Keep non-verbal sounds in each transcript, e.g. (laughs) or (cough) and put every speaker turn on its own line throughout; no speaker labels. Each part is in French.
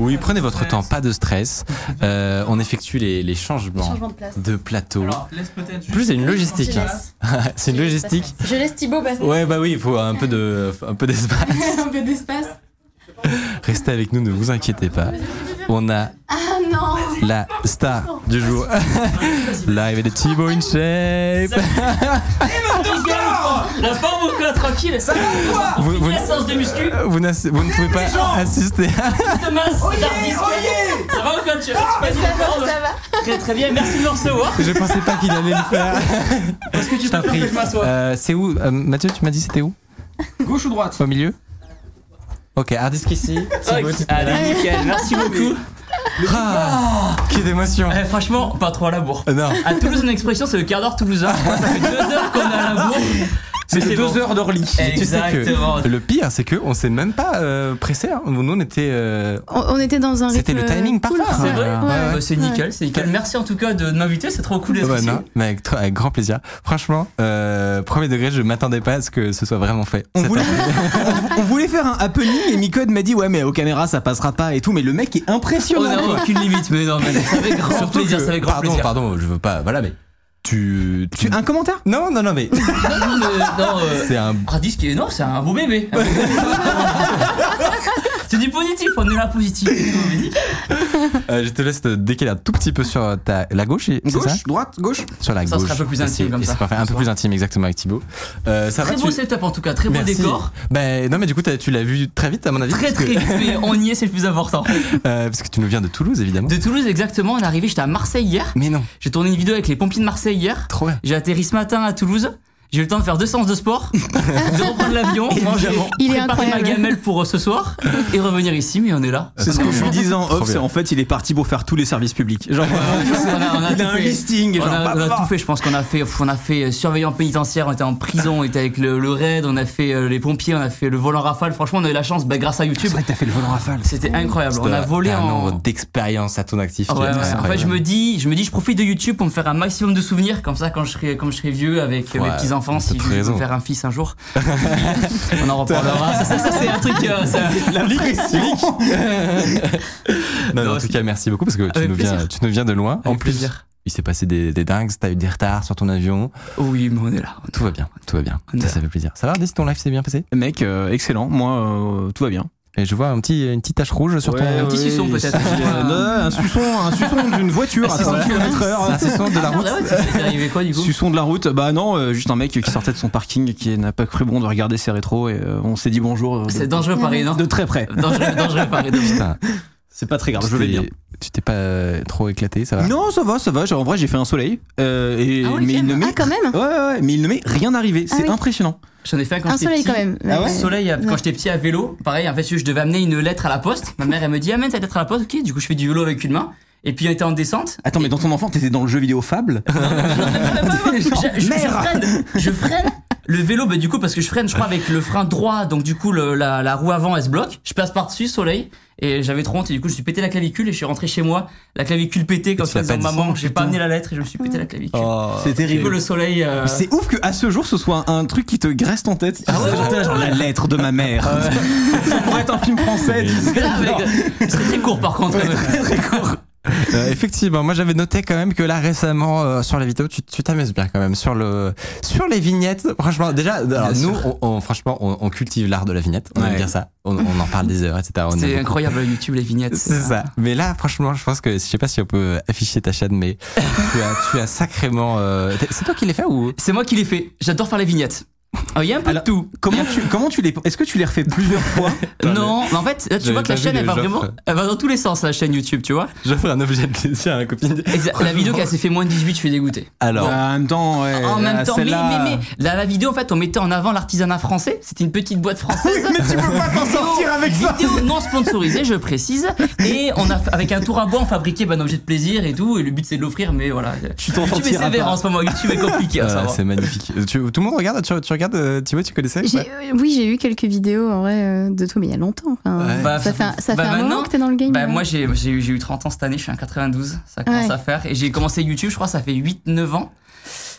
Oui, prenez votre temps, pas de stress. (laughs) Euh, on effectue les, les changements
Changement de place.
de plateau.
Alors, laisse peut-être juste-
Plus c'est une logistique. (laughs) C'est une logistique.
Je laisse Thibaut passer.
Ouais, bah oui, il faut un peu de, (laughs) un peu d'espace.
Un peu d'espace.
Restez avec nous, ne vous inquiétez pas. On a
Ah
la star du jour. L'arrivée de Thibaut in shape.
La forme quoi, tranquille Ça va
Vous, vous-
La séance de muscu,
vous ne pouvez pas assister.
Ça va ou quoi Tu Très très bien, merci de me recevoir.
Je pensais pas qu'il allait le faire.
Est-ce que tu peux que je m'assoie
Euh, c'est où euh, Mathieu, tu m'as dit c'était où
Gauche ou droite
Au milieu Ok, hard disk ici.
Allez, nickel, merci beaucoup.
Ah, Quelle émotion.
Eh, franchement, pas trop à la bourre.
Euh, non.
À Toulouse, une expression, c'est le quart d'heure toulousain. Ça fait deux heures qu'on est à la bourre. Mais c'est bon.
heures d'Orly. (laughs)
Et tu sais
Exactement.
que le pire, c'est que on s'est même pas euh, pressé. Hein. Nous, on était. euh,
On, on était dans un
C'était le timing
cool,
parfait.
quoi.
C'est vrai
Ouais,
Bah,
ouais.
C'est nickel, c'est nickel. Merci en tout cas de m'inviter, c'est trop cool d'être
ouais,
ici.
non, mais avec, avec grand plaisir. Franchement, euh, premier degré, je m'attendais pas à ce que ce soit vraiment fait.
On voulait,
année. (laughs)
on voulait faire un happening et Micode m'a dit ouais mais aux caméras ça passera pas et tout mais le mec est
On
impressionnant.
n'a aucune limite, mais non, mais ça avec grand
Surtout
plaisir,
que-
ça avec grand
pardon,
plaisir.
pardon, je veux pas. Voilà, mais tu.
Tu un commentaire?
Non, non, non, mais
Non, (laughs) non, non, euh,
c'est un.
Radis qui est non, c'est un beau bébé. (laughs) (laughs) c'est du positif, on est là positif. (laughs)
euh, je te laisse te décaler un tout petit peu sur ta la gauche, c'est ça
Gauche, droite, gauche.
Sur la
Ça
gauche.
sera un peu plus intime comme
c'est
ça.
parfait, un peu plus intime exactement avec Thibaut. Euh, ça
Très
va,
beau
tu-
setup en tout cas, très beau
Merci.
décor.
Ben non mais du coup tu l'as vu très vite à mon avis.
Très
parce
très
que,
vite, mais on y est, c'est le plus important. (laughs)
euh, parce que tu nous viens de Toulouse évidemment.
De Toulouse exactement, on est arrivé, j'étais à Marseille hier.
Mais non,
J'ai tourné une vidéo avec les pompiers de Marseille hier.
trop bien.
J'ai atterri ce matin à Toulouse. J'ai eu le temps de faire deux séances de sport, (laughs) de reprendre l'avion, manger,
Il est
préparer ma gamelle pour euh, ce soir et revenir ici, mais on est là.
C'est ce que je lui disais en off, c'est en fait il est parti pour faire tous les services publics. Genre
on a, on a
il a
tout
un
fait.
listing.
On a, on a tout fait, je pense qu'on a fait, on a fait euh, surveillant pénitentiaire, on était en prison, on était avec le, le raid, on a fait euh, les pompiers, on a fait le vol en rafale. Franchement, on a eu la chance, bah, grâce à
C'est
YouTube,
vrai que t'as fait le vol en rafale.
c'était incroyable. On a volé en.
nombre d'expériences à ton actif.
En fait, je me dis, je me dis, je profite de YouTube pour me faire un maximum de souvenirs, comme ça, quand je serai, quand je serai vieux avec euh,
Ouais,
mes petits enfants, si je veux faire un fils un jour, (laughs) on en reparlera. Ça, ça, ça, c'est un truc. euh, ça- (laughs)
Non, non,
Non,
en tout cas, merci beaucoup parce que tu nous, viens, tu nous viens de loin. en plus,
plaisir.
il s'est passé des, des dingues, t'as eu des retards sur ton avion.
Oui, mais on est là.
Tout va bien, tout va bien. Ça, ça fait plaisir. Ça va, Ardis, ton live s'est bien passé?
Mec, euh, excellent. Moi, euh, tout va bien.
Et je vois un petit, une petite tache rouge sur ton.
un petit suçon, peut-être. (laughs)
Un suçon, un suçon d'une voiture à
Un suçon
100 km heure.
Un suçon de la
Ah,
route.
ouais, c'est arrivé quoi du coup
Suçon de la route, bah non, euh, juste un mec qui sortait de son parking qui n'a pas cru bon de regarder ses rétros et euh, on s'est dit bonjour euh,
C'est
de,
dangereux pareil, non
de très près.
Dangereux, dangereux dangereux.
Putain,
C'est pas très grave,
tu
je vais
t'es-
bien.
Tu t'es pas euh, trop éclaté, ça va?
Non, ça va, ça va. Genre, en vrai, j'ai fait un soleil, euh, et,
Ah ouais,
mais il ne m'est
Ah, quand même
ouais, ouais, ouais, mais il ne m'est rien arrivé.
Ah
C'est
oui.
impressionnant.
J'en ai fait un quand
Un
j'étais
soleil
petit.
quand même.
Ah ouais
Soleil, euh, quand
Ouais.
j'étais petit à vélo, pareil, en fait, je devais amener une lettre à la poste. Ma mère, elle me dit, amène cette lettre à la poste. Ok, du coup, je fais du vélo avec une main. Et puis, on était en descente.
Attends, mais dans ton enfant, t'étais dans le jeu vidéo Fable? (laughs)
Je, je- freine, je freine. Le vélo, bah, du coup, parce que je freine, je crois, avec le frein droit, donc du coup, le- la, la roue avant, elle se bloque. Je passe par-dessus, soleil, et j'avais trop honte, et du coup, je me suis pété la clavicule, et je suis rentré chez moi, la clavicule pétée, comme ça, disant, maman, j'ai pas amené la lettre, et je me suis pété la clavicule.
C'est
Du coup,
terrible.
le soleil. euh,
C'est ouf que à ce jour ce soit un truc qui te graisse en tête.
Ah ouais,
Genre, la lettre de ma mère. (laughs) Ça pourrait être un film français. (laughs) tu sais,
grave,
genre.
C'est très court, par contre.
Très très court.
Euh, effectivement, moi j'avais noté quand même que là récemment euh, sur la vidéo, tu t'amuses bien quand même sur le sur les vignettes. Franchement, déjà, alors, nous, on, on- franchement, on, on cultive l'art de la vignette. On
Ouais.
aime bien ça. On, on en parle des heures, etc.
C'est
beaucoup.
incroyable, YouTube, les vignettes.
C'est ça. Mais là, franchement, je pense que je sais pas si on peut afficher ta chaîne, mais tu as tu as sacrément. euh, C'est toi qui l'as fait ou?
C'est moi qui l'ai fait. J'adore faire les vignettes. Ah, Il y a un peu
Alors,
de tout.
Comment tu comment tu les est-ce que tu les refais plusieurs fois (laughs)
Non, mais en fait, là, tu vois que la chaîne, elle va vraiment, elle va dans tous les sens, la chaîne YouTube, tu vois.
J'offre un objet de plaisir à ma copine.
La vidéo qu'elle s'est fait moins de 18, je suis dégoûté.
Alors,
En même temps, ouais.
en même
là,
temps, mais, mais, mais, là, la vidéo, en fait, on mettait en avant l'artisanat français. C'était une petite boîte française. (laughs)
Mais tu peux pas t'en sortir avec ça.
Vidéo non sponsorisée, je précise. Et on a, avec un tour à bois, on fabriquait ben, un objet de plaisir et tout. Et le but, c'est de l'offrir, mais voilà.
Tu t'en
YouTube est
sortiras
sévère en ce moment. YouTube est compliqué
euh, c'est magnifique. Tout le monde regarde tu, tu regardes euh, Thibaut, tu connaissais
euh, Oui, j'ai eu quelques vidéos en vrai euh, de toi, mais il y a longtemps. Enfin,
Ouais.
Bah,
ça fait, un- ça
bah,
fait un moment que t'es dans le game.
Bah,
ouais.
moi, j'ai j'ai eu, j'ai eu 30 ans cette année, je suis en 92, ça commence
Ouais.
à faire. Et j'ai commencé YouTube, je crois, ça fait 8-9 ans.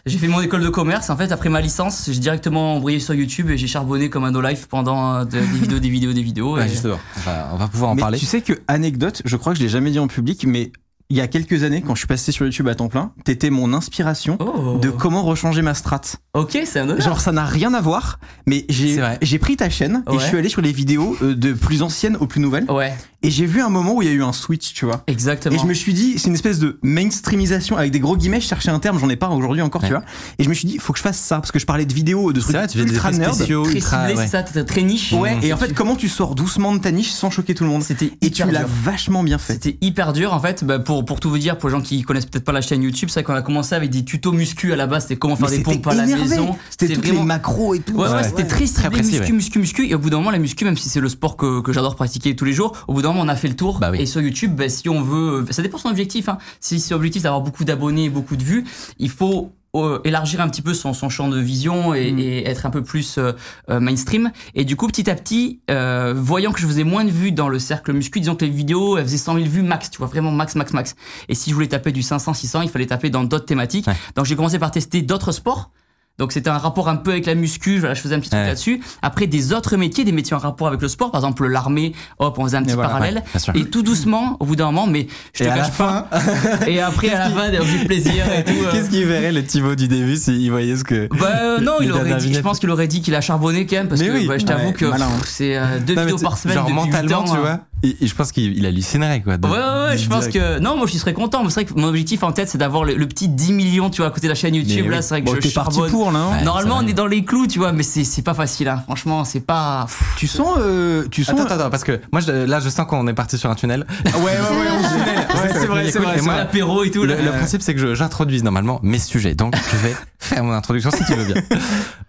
J'ai fait mon école de commerce. En fait, après ma licence, j'ai directement embrayé sur YouTube et j'ai charbonné comme un no-life pendant euh, de- des vidéos, des vidéos, des vidéos.
Ouais, justement. On va, on va pouvoir en
Mais
parler.
Tu sais que, anecdote, je crois que je l'ai jamais dit en public, mais il y a quelques années, quand je suis passé sur YouTube à temps plein, t'étais mon inspiration
Oh.
de comment rechanger ma strat.
Ok, c'est un honneur.
Genre, ça n'a rien à voir, mais j'ai pris ta chaîne et je suis allé sur les vidéos euh, de plus anciennes aux plus nouvelles.
Ouais,
Et j'ai vu un moment où il y a eu un switch, tu vois.
exactement.
Et je me suis dit, c'est une espèce de mainstreamisation avec des gros guillemets. Je cherchais un terme, j'en ai pas aujourd'hui encore,
Ouais.
tu vois. Et je me suis dit, faut que je fasse ça parce que je parlais de vidéos, de trucs
vrai, tu des
ultra
effets
nerd.
spéciaux,
Très
ultra.
ciblé,
ouais.
ça, très niche.
Ouais. Et en fait, comment tu sors doucement de ta niche sans choquer tout le monde
C'était
Et tu l'as vachement bien fait.
C'était hyper dur en fait. Bah, pour, pour tout vous dire, pour les gens qui connaissent peut-être pas la chaîne YouTube, c'est vrai qu'on a commencé avec des tutos muscu à la base. C'était comment faire
Mais
des pompes à la maison.
C'était toutes
vraiment-
les macros et tout.
Ouais, ouais, c'était très
Très
ciblé, muscu, muscu, muscu. Et au bout d'un moment, la muscu, même si c'est le sport que, que j'adore pratiquer tous les jours, au bout d'un on a fait le tour.
Bah oui.
Et sur YouTube, bah, si on veut, ça dépend de son objectif. Hein. Si c'est objectif d'avoir beaucoup d'abonnés, beaucoup de vues, il faut euh, élargir un petit peu son, son champ de vision et,
Mm.
et être un peu plus euh, euh, mainstream. Et du coup, petit à petit, euh, voyant que je faisais moins de vues dans le cercle muscu, disons que les vidéos, elles faisaient 100 000 vues max, tu vois, vraiment max, max, max. Et si je voulais taper du 500, 600, il fallait taper dans d'autres thématiques.
Ouais.
Donc j'ai commencé par tester d'autres sports. Donc c'était un rapport un peu avec la muscu, voilà, je faisais un petit truc
Ouais.
là-dessus. Après des autres métiers, des métiers en rapport avec le sport, par exemple l'armée, hop, on faisait un petit
voilà,
parallèle.
ouais,
et tout doucement, au bout d'un moment, mais je te
Et à
cache
la
pas.
fin,
Et après à la fin, de plaisir et tout. euh.
qu'est-ce qu'il verrait le Thibaut du début s'il voyait ce que.
Bah euh, non, il aurait dit, je pense qu'il aurait dit qu'il a charbonné quand même parce
Mais
que
oui.
bah, je t'avoue
Ouais,
que pff, c'est euh, deux
Non,
vidéos par semaine
Genre
depuis
mentalement,
ans,
tu
hein.
vois. Et, et je pense qu'il il hallucinerait, quoi. de-
Ouais, ouais, ouais, je pense que. Non, moi je serais content. mais C'est vrai que mon objectif en tête, c'est d'avoir le, le petit 10 millions, tu vois, à côté de la chaîne YouTube.
Mais
là,
oui.
c'est vrai que
Bon,
je
parti pour là. hein
Ouais.
Normalement, on est dans les clous, tu vois, mais c'est pas facile, hein. Franchement, c'est pas.
Tu sens, euh, tu sens.
Attends, attends, attends, parce que moi, je- là, je sens qu'on est parti sur un tunnel.
Ouais, ouais, ouais, on tunnel. (laughs) Ouais, c'est vrai, c'est vrai.
Moi.
L'apéro et tout.
Le, principe, c'est que j'introduise normalement mes sujets. Donc, je vais (laughs) faire mon introduction si tu veux bien.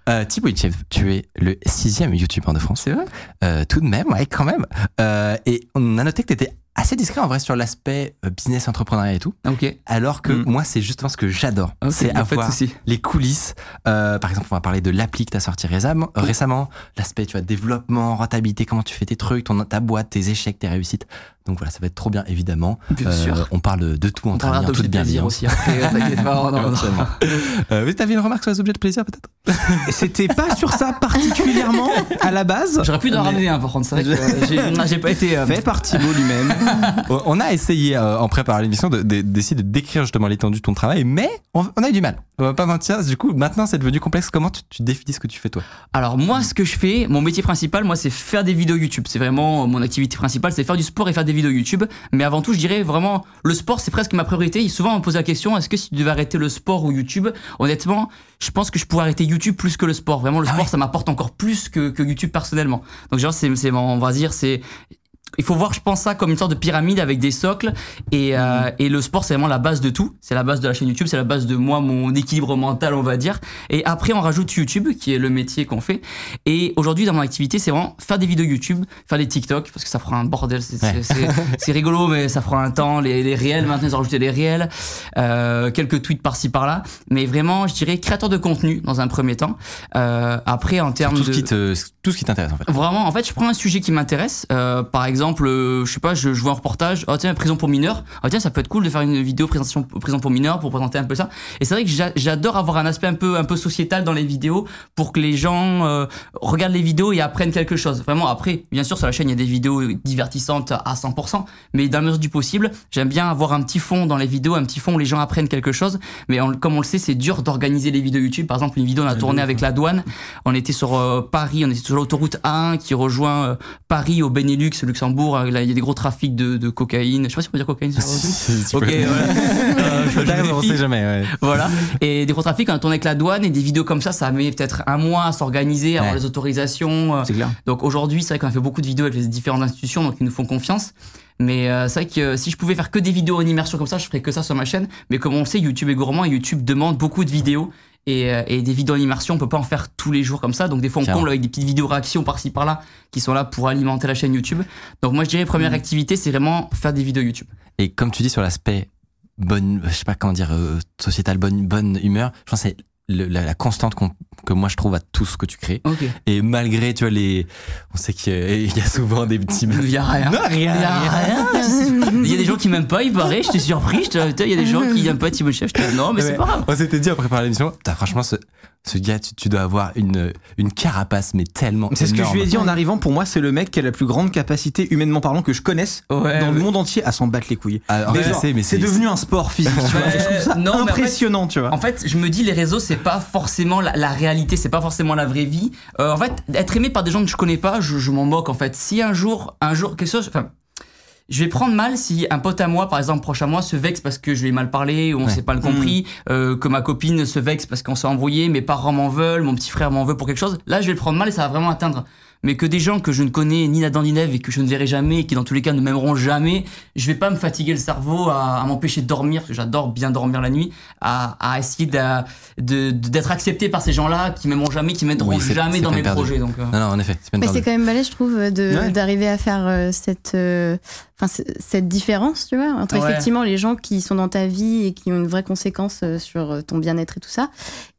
Euh, Thibaut tu es le sixième youtubeur de France.
C'est vrai?
Euh, tout de même, ouais, quand même. Euh, et on a noté que tu étais assez discret en vrai sur l'aspect euh, business, entrepreneuriat et tout.
Ok.
Alors que
Mm.
moi, c'est justement ce que j'adore. C'est
de
avoir les coulisses. Euh, par exemple, on va parler de l'appli que tu as sorti récemment, récemment. L'aspect, tu vois, développement, rentabilité, comment tu fais tes trucs, ton, ta boîte, tes échecs, tes réussites. Donc voilà, ça va être trop bien, évidemment.
Bien
Euh,
sûr.
On parle de, tout en toute
de plaisir
bienveillance.
aussi après. (laughs) T'inquiète pas. non, non, non.
Éventuellement. Euh, oui, t'avais une remarque sur les objets de plaisir, peut-être?
C'était pas sur ça particulièrement à la base?
J'aurais pu en
Mais
ramener un par contre. C'est vrai que euh, j'ai pas été. euh,
Fait par Thibaut lui-même. (laughs)
On- a essayé, euh, en préparant l'émission, de- de- d'essayer de, décrire justement l'étendue de ton travail, mais on, on a eu du mal. On va pas mentir. Du coup, maintenant, c'est devenu complexe. Comment tu, tu définis ce que tu fais, toi?
Alors moi, ce que je fais, mon métier principal, moi, c'est faire des vidéos YouTube. C'est vraiment euh, mon activité principale, c'est faire du sport et faire des vidéos YouTube. Mais avant tout, je dirais vraiment, le sport, c'est presque ma priorité. Et souvent, on me pose la question, est-ce que si tu devais arrêter le sport ou YouTube? Honnêtement, je pense que je pourrais arrêter YouTube plus que le sport. Vraiment, le sport, ça m'apporte encore plus que, que YouTube personnellement. Donc genre, c'est, c'est, on va dire, c'est il faut voir, je pense, ça comme une sorte de pyramide avec des socles. Et, euh, et le sport, c'est vraiment la base de tout. C'est la base de la chaîne YouTube, c'est la base de moi, mon équilibre mental, on va dire. Et après, on rajoute YouTube, qui est le métier qu'on fait. Et aujourd'hui, dans mon activité, c'est vraiment faire des vidéos YouTube, faire des TikTok, parce que ça prend un bordel. C'est
Ouais. (laughs)
rigolo, mais ça prend un temps. Les, les réels, maintenant, ils ont rajouté les réels. Euh, quelques tweets par-ci, par-là. Mais vraiment, je dirais créateur de contenu dans un premier temps. Euh, après, en termes
tout
de...
ce, qui te, tout ce qui t'intéresse, en fait.
Vraiment, en fait, je prends un sujet qui m'intéresse. Euh, par exemple, euh, je sais pas, je, je vois un reportage. Oh tiens, prison pour mineurs. Oh tiens, ça peut être cool de faire une vidéo présentation prison pour mineurs pour présenter un peu ça. Et c'est vrai que j'a- j'adore avoir un aspect un peu un peu sociétal dans les vidéos pour que les gens euh, regardent les vidéos et apprennent quelque chose. Vraiment. Après, bien sûr, sur la chaîne, il y a des vidéos divertissantes à 100%, mais dans la mesure du possible, j'aime bien avoir un petit fond dans les vidéos, un petit fond où les gens apprennent quelque chose. Mais on- comme on le sait, c'est dur d'organiser les vidéos YouTube. Par exemple, une vidéo on a tourné avec la douane. On était sur euh, Paris, on était sur l'autoroute A1 qui rejoint Paris au Benelux, Luxembourg. Là, il y a des gros trafics de, de cocaïne. Je sais pas si on peut dire cocaïne sur (laughs) Ok, voilà. (laughs) Euh,
on sait jamais, ouais.
Voilà. Et des gros trafics, on a tourné avec la douane et des vidéos comme ça, ça met peut-être un mois à s'organiser, à avoir les autorisations. euh,
C'est clair.
donc aujourd'hui, c'est vrai qu'on a fait beaucoup de vidéos avec les différentes institutions, donc ils nous font confiance. Mais euh, c'est vrai que euh, si je pouvais faire que des vidéos en immersion comme ça, je ferais que ça sur ma chaîne. Mais comme on sait, YouTube est gourmand et YouTube demande beaucoup de vidéos. Et, euh, et des vidéos en immersion, on peut pas en faire tous les jours comme ça. Donc des fois, on
Clairement.
comble avec des petites vidéos réactions par-ci par-là qui sont là pour alimenter la chaîne YouTube. Donc moi, je dirais première activité, c'est vraiment faire des vidéos YouTube.
Et comme tu dis sur l'aspect bonne, je sais pas comment dire, euh, sociétal, bonne, bonne humeur, je pense que c'est le- la, la constante qu'on- que moi je trouve à tout ce que tu crées.
Ok.
Et malgré, tu vois, les. On sait qu'il y a- (laughs) souvent des petits.
Il y a rien.
Non, rien,
Il y a
rien. (laughs)
Il y a des gens qui m'aiment pas, il paraît, j'étais surpris. j'étais- putain, Il y a des gens qui n'aiment pas Thibaut Chef. J'étais, non, mais c'est pas grave.
On s'était dit en préparant l'émission, franchement, ce, ce gars, tu, tu dois avoir une, une carapace, mais tellement.
C'est ce que je lui ai dit en arrivant. Pour moi, c'est le mec qui a la plus grande capacité, humainement parlant, que je connaisse
Ouais,
dans le monde entier à s'en battre les couilles.
Ah, en
Mais genre,
mais
c'est devenu un sport physique. tu vois.
Ouais,
Je trouve ça
non, mais en fait-
impressionnant, tu vois.
En fait, je me dis les réseaux, c'est pas forcément la, la réalité, c'est pas forcément la vraie vie. Euh, en fait, être aimé par des gens que je connais pas, je, je m'en moque en fait. Si un jour, un jour quelque chose, enfin, je vais prendre mal si un pote à moi, par exemple proche à moi, se vexe parce que je lui ai mal parlé ou on
Ouais.
s'est pas le compris, euh, que ma copine se vexe parce qu'on s'est embrouillé, mes parents m'en veulent, mon petit frère m'en veut pour quelque chose. Là, je vais le prendre mal et ça va vraiment atteindre. Mais que des gens que je ne connais ni Nathan ni Neve et que je ne verrai jamais, et qui dans tous les cas ne m'aimeront jamais, je vais pas me fatiguer le cerveau à, à m'empêcher de dormir, parce que j'adore bien dormir la nuit, à, à essayer d'a- de- de- d'être accepté par ces gens-là qui m'aimeront jamais, qui m'aideront
Oui,
jamais dans mes projets. Donc, euh,
Non, non, en effet, c'est
quand même balèze, je trouve,
Ouais.
d'arriver à faire euh, cette, euh, enfin, cette différence, tu vois, entre
Ouais.
effectivement les gens qui sont dans ta vie et qui ont une vraie conséquence euh, sur euh, ton bien-être et tout ça,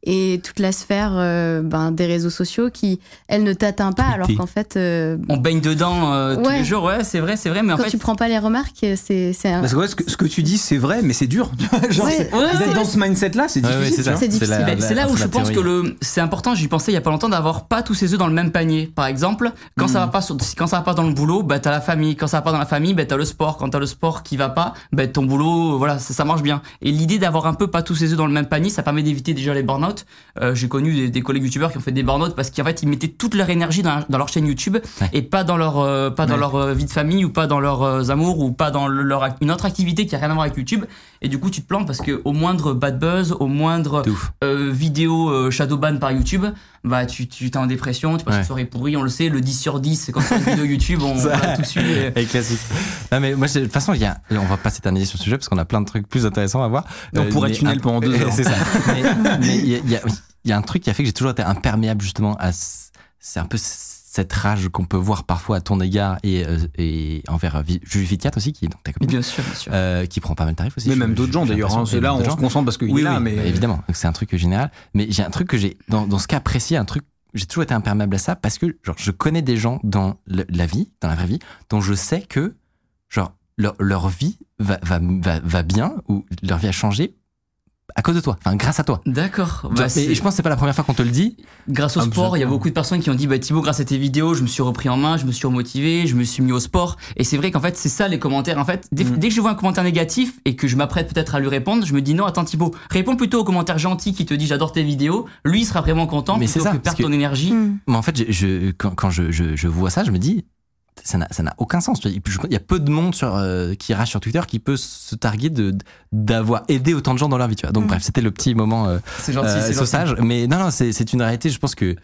et toute la sphère euh, ben, des réseaux sociaux qui, elle, ne t'atteint pas, alors qu'en fait, euh,
on baigne dedans euh, tous
Ouais.
les jours, ouais, c'est vrai, c'est vrai, mais en
quand
fait,
tu prends pas les remarques, c'est c'est un-
Parce que ouais, ce, que ce que tu dis, c'est vrai, mais c'est dur. (laughs) Genre,
Ouais.
c'est-
Ouais,
dans ce mindset-là, c'est
Ouais, ouais,
difficile.
c'est
tu vois.
ça.
C'est difficile.
la-
Mais
la-
c'est là où je pense que le c'est important, j'y pensais il y a pas longtemps d'avoir pas tous ses œufs dans le même panier. Par exemple, quand ça va pas sur- quand ça va pas dans le boulot, bah t'as la famille, quand ça va pas dans la famille, bah t'as le sport, quand t'as le sport qui va pas, bah ton boulot, voilà, ça, ça marche bien. Et l'idée d'avoir un peu pas tous ses œufs dans le même panier, ça permet d'éviter déjà les burn-out. Euh, j'ai connu des, des collègues youtubeurs qui ont fait des burn-out parce qu'en fait ils mettaient toute leur énergie dans, dans leur chaîne YouTube
Ouais.
et pas dans leur euh, pas dans
Ouais.
leur euh, vie de famille ou pas dans leurs amours ou pas dans le- leur une autre activité qui a rien à voir avec YouTube. Et du coup tu te plantes parce que au moindre bad buzz, au moindre vidéo euh, shadowban par YouTube, bah tu tu t'es en dépression, tu passes
Ouais.
une soirée pourrie, on le sait, le 10 sur 10, c'est quand c'est une vidéo YouTube, on, on
Ça-
a tout su. et-
classique. Non, mais moi, de toute façon, il y a, on va pas s'éterniser sur ce sujet parce qu'on a plein de trucs plus intéressants à voir.
On pourrait
mais
tunnel
un-
pendant deux heures. (laughs)
C'est ça. (laughs) mais il y, a- il y y a un truc qui a fait que j'ai toujours été imperméable justement à. ce- C'est un peu cette rage qu'on peut voir parfois à ton égard et, euh, et envers Vicat aussi, qui est donc ta copine.
Bien sûr, bien sûr.
euh, qui prend pas mal de tarifs aussi.
Mais
je-
même d'autres gens d'ailleurs. hein. là, on se concentre parce qu'il
Oui,
est là,
oui,
mais
bah, évidemment, c'est un truc général. Mais j'ai un truc que j'ai, dans, dans ce cas précis, un truc, j'ai toujours été imperméable à ça parce que, genre, je connais des gens dans le- la vie, dans la vraie vie, dont je sais que, genre, leur, leur vie va, va, va, va bien ou leur vie a changé à cause de toi, enfin, grâce à toi.
D'accord. Bah,
et, je pense que c'est pas la première fois qu'on te le dit.
grâce au
Ah,
sport, il y a beaucoup de personnes qui ont dit bah Thibaut, grâce à tes vidéos, je me suis repris en main, je me suis remotivé, je me suis mis au sport. Et c'est vrai qu'en fait, c'est ça les commentaires. En fait, dès,
Mm.
dès que je vois un commentaire négatif et que je m'apprête peut-être à lui répondre, je me dis non, attends Thibaut, réponds plutôt au commentaire gentil qui te dit j'adore tes vidéos. Lui, il sera vraiment content
Mais c'est ça,
que perdre
que-
ton énergie.
Mais en fait, je, je- quand, quand je, je, je vois ça, je me dis, ça n'a aucun sens. Il y a peu de monde sur, euh, qui rage sur Twitter qui peut se targuer d'avoir aidé autant de gens dans leur vie. Tu vois. Donc
Mm.
bref, c'était le petit moment euh,
gentil,
euh,
gentil.
Mais non, non, c'est une réalité. Je pense que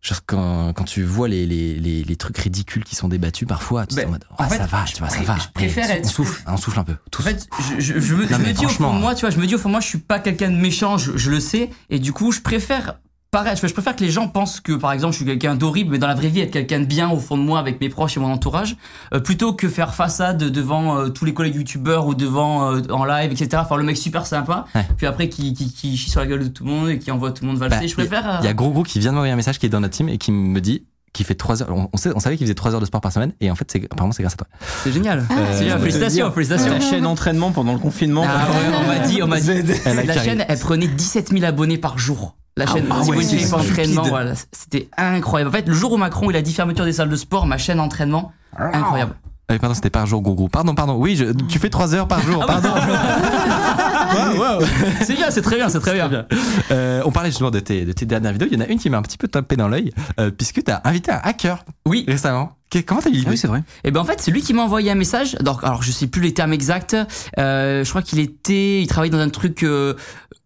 genre, quand, quand tu vois les, les, les, les trucs ridicules qui sont débattus parfois, tu
Ben,
es en mode,
en fait,
ça va, tu vois, ça va.
je préfère être-
on souffle, on souffle un peu.
En fait, je, je, je me,
Non,
je me
mais
dis au fond de moi, tu vois, je me dis au fond de moi, je suis pas quelqu'un de méchant, je, je le sais, et du coup, je préfère pareil, je, je préfère que les gens pensent que, par exemple, je suis quelqu'un d'horrible, mais dans la vraie vie, être quelqu'un de bien au fond de moi avec mes proches et mon entourage, euh, plutôt que faire façade devant euh, tous les collègues youtubeurs ou devant euh, en live, etc. Faire le mec super sympa,
Ouais.
puis après qui, qui, qui chie sur la gueule de tout le monde et qui envoie tout le monde valser.
Bah,
je préfère. euh,
Il y a Gros Gros qui vient de m'envoyer un message qui est dans notre team et qui me dit qu'il fait 3 heures. On, on, sait, on savait qu'il faisait 3 heures de sport par semaine et en fait, c'est, apparemment, c'est grâce à toi.
c'est génial.
Ah,
génial.
te
Félicitations, félicitations.
Ta chaîne entraînement pendant le confinement.
Ah ouais, on m'a dit, on m'a dit. La chaîne, elle prenait 17 000 abonnés par jour. La chaîne
ah ouais,
entraînement, voilà, c'était incroyable. En fait, le jour où Macron il a dit fermeture des salles de sport, ma chaîne entraînement, incroyable.
Ah oui, pardon, c'était par jour, Gros. Pardon, pardon. Oui, je- tu fais 3 heures par
Ah
jour. Pardon. (laughs) (laughs)
c'est bien, c'est très bien, c'est très bien.
Euh, on parlait justement de tes, de tes dernières vidéos. Il y en a une qui m'a un petit peu tapé dans l'œil, euh, puisque tu as invité un hacker
Oui.
récemment. Comment t'as eu l'idée
Oui, c'est vrai.
Et ben en fait, c'est lui qui m'a envoyé un message. Donc, alors, je sais plus les termes exacts. Euh, je crois qu'il était, il travaillait dans un truc, euh,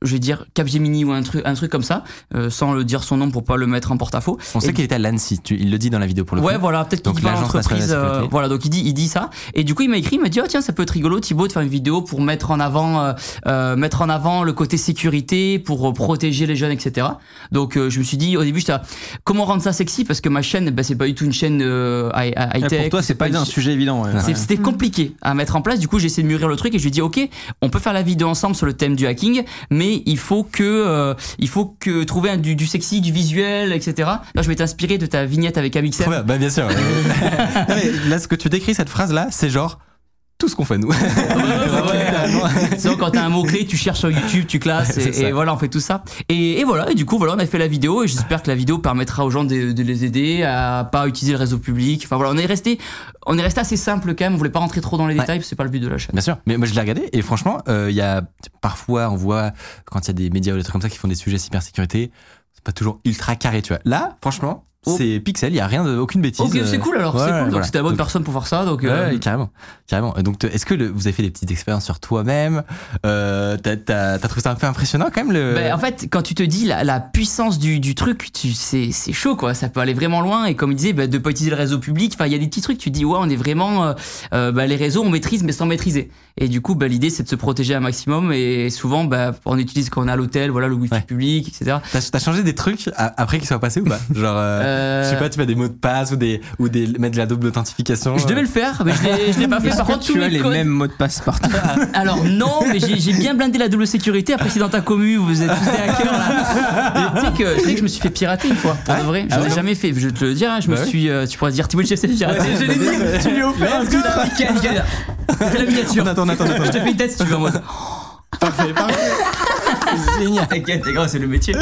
je vais dire Capgemini ou un truc, un truc comme ça, euh, sans le dire son nom pour pas le mettre en porte-à-faux.
On sait qu'il était à l'Annecy. Il le dit dans la vidéo pour le
Ouais,
coup.
voilà, peut-être qu'il euh,
sécurité.
voilà, donc il dit, il dit ça. Et du coup, il m'a écrit, il m'a dit, oh tiens, ça peut être rigolo, Thibaut, de faire une vidéo pour mettre en avant euh, mettre en avant le côté sécurité pour euh, protéger les jeunes, etc. Donc euh, je me suis dit au début, j'étais là, comment rendre ça sexy? Parce que ma chaîne, bah, c'est pas du tout une chaîne euh, high, high
Et
tech.
Pour toi, c'est pas
une
un sujet évident. ouais.
C'était compliqué à mettre en place. Du coup, j'ai essayé de mûrir le truc et je lui ai dit, ok, on peut faire la vidéo ensemble sur le thème du hacking, mais il faut que, euh, il faut que trouver un, du, du sexy, du visuel, etc. Là, je m'étais inspiré de ta vignette avec Amixem.
Bien, bah bien sûr. ouais. (laughs) Non, mais là, ce que tu décris, cette phrase-là, c'est genre tout ce qu'on fait nous. (laughs)
Vrai, quand t'as un mot-clé, tu cherches sur YouTube, tu classes, et, voilà, on fait tout ça. Et, et voilà, et du coup, voilà, on a fait la vidéo, et j'espère que la vidéo permettra aux gens de, de les aider à pas utiliser le réseau public. Enfin voilà, on est resté, on est resté assez simple quand même, on voulait pas rentrer trop dans les
Ouais.
détails, c'est pas le but de la chaîne.
Bien sûr, mais moi je l'ai regardé et franchement, euh, il y a parfois on voit quand il y a des médias ou des trucs comme ça qui font des sujets cybersécurité, c'est pas toujours ultra carré, tu vois. Là, franchement. C'est pixel, il y a rien de aucune bêtise.
Ok, c'est
euh,
cool alors,
ouais,
c'est cool. Donc
voilà.
c'était la bonne
Donc,
personne pour faire ça, donc.
Ouais,
euh,
ouais, carrément, carrément. Donc, est-ce que le- vous avez fait des petites expériences sur toi-même euh, T'as t'as- t'as trouvé ça un peu impressionnant quand même le.
Ben, en fait, quand tu te dis la, la puissance du, du truc, tu, c'est, c'est chaud quoi. Ça peut aller vraiment loin. Et comme il disait, ben, de pas utiliser le réseau public. Enfin, il y a des petits trucs. Tu te dis, ouais, on est vraiment. euh, euh, ben, les réseaux, on maîtrise, mais sans maîtriser. Et du coup, ben, l'idée, c'est de se protéger un maximum. Et souvent, ben, on utilise quand on est à l'hôtel, voilà, le wifi
Ouais.
public, etc.
T'as changé des trucs après qu'ils soient passés ou pas? Genre, euh,
Euh,
je sais pas, tu mets des mots de passe ou des ou des mettre de la double authentification.
Je devais le faire, mais je l'ai, je l'ai pas (laughs) fait. Par contre, tous
tu as les
codes-
mêmes mots de passe partout (laughs)
Alors non, mais j'ai bien blindé la double sécurité. Après, si dans ta commu vous êtes tous des hackers là, (laughs) tu sais que, que je me suis fait pirater une fois. Pour de vrai, j'en
Ah
ai
ouais
jamais fait. Je te le dire, hein, je me
Bah ouais.
suis. euh, tu pourrais dire Thibaut chef s'est pirater. je l'ai dit.
Tu lui as offert.
Fais la miniature.
Attends, attends, attends.
Je te fais une tête si tu veux en mode.
Parfait, parfait. Génial.
T'inquiète, c'est le métier.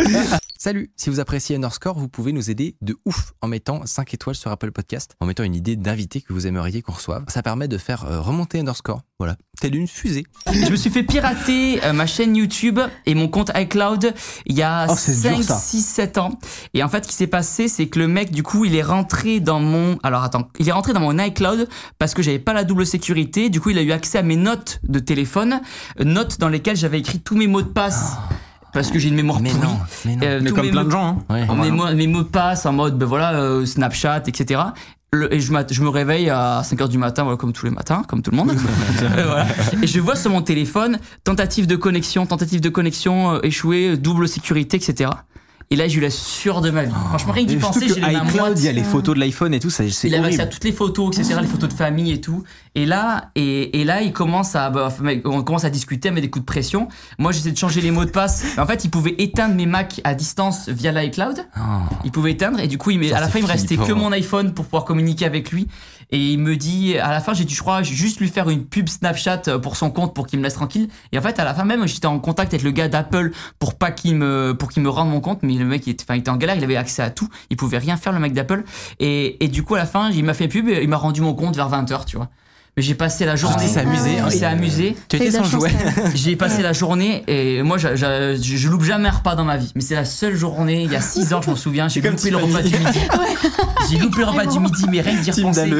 Salut, si vous appréciez Underscore, vous pouvez nous aider de ouf en mettant 5 étoiles sur Apple Podcast, en mettant une idée d'invité que vous aimeriez qu'on reçoive. Ça permet de faire euh, remonter Underscore, voilà, telle une fusée.
Je me suis fait pirater euh, ma chaîne YouTube et mon compte iCloud il y a
Oh, c'est dur,
5,
ça.
6, 7 ans. Et en fait, ce qui s'est passé, c'est que le mec, du coup, il est rentré dans mon. Alors attends, il est rentré dans mon iCloud parce que j'avais pas la double sécurité. Du coup, il a eu accès à mes notes de téléphone, euh, notes dans lesquelles j'avais écrit tous mes mots de passe. Parce que j'ai une mémoire
Mais
pourrie.
non, mais non.
Euh,
Mais comme plein de gens. hein.
Ouais.
mes, mots, mes mots de passe en mode ben voilà euh, Snapchat etc Le- et je, me réveille à 5h du matin voilà, comme tous les matins comme tout le monde (laughs) (laughs) voilà. et je vois sur mon téléphone tentative de connexion tentative de connexion euh, échouée double sécurité etc et là j'ai eu la sueur de ma vie franchement rien que d'y penser j'ai les mains
iCloud,
moites
il y a les photos de l'iPhone et tout, ça, c'est
il avait accès à
horrible.
toutes les photos, etc., les photos de famille et tout. Et là, et, et là, il commence à, bah, on commence à discuter, à mettre des coups de pression. Moi, j'essaie de changer les mots de passe. En fait, il pouvait éteindre mes Macs à distance via l'iCloud.
Oh.
Il pouvait éteindre et du coup, il met-
Ça,
à la fin, il me restait que mon iPhone pour pouvoir communiquer avec lui. Et il me dit, à la fin, j'ai dû, je crois, juste lui faire une pub Snapchat euh, pour son compte pour qu'il me laisse tranquille. Et en fait, à la fin même, j'étais en contact avec le gars d'Apple pour pas qu'il me, pour qu'il me rende mon compte. Mais le mec, il était, en galère, il avait accès à tout. Il pouvait rien faire, le mec d'Apple. Et, et du coup, à la fin, il m'a fait pub et il m'a rendu mon compte vers 20h, tu vois. Mais j'ai passé la journée.
s'est amusé,
On
hein.
s'est amusé.
Tu étais sans jouet. (laughs)
J'ai passé la journée et moi, je, je, je- je loupe jamais un repas dans ma vie. Mais c'est la seule journée, il y a 6 ans, je m'en souviens, j'ai loupé le repas du midi. (laughs) J'ai loupé le repas du midi, mais rien que d'y repenser.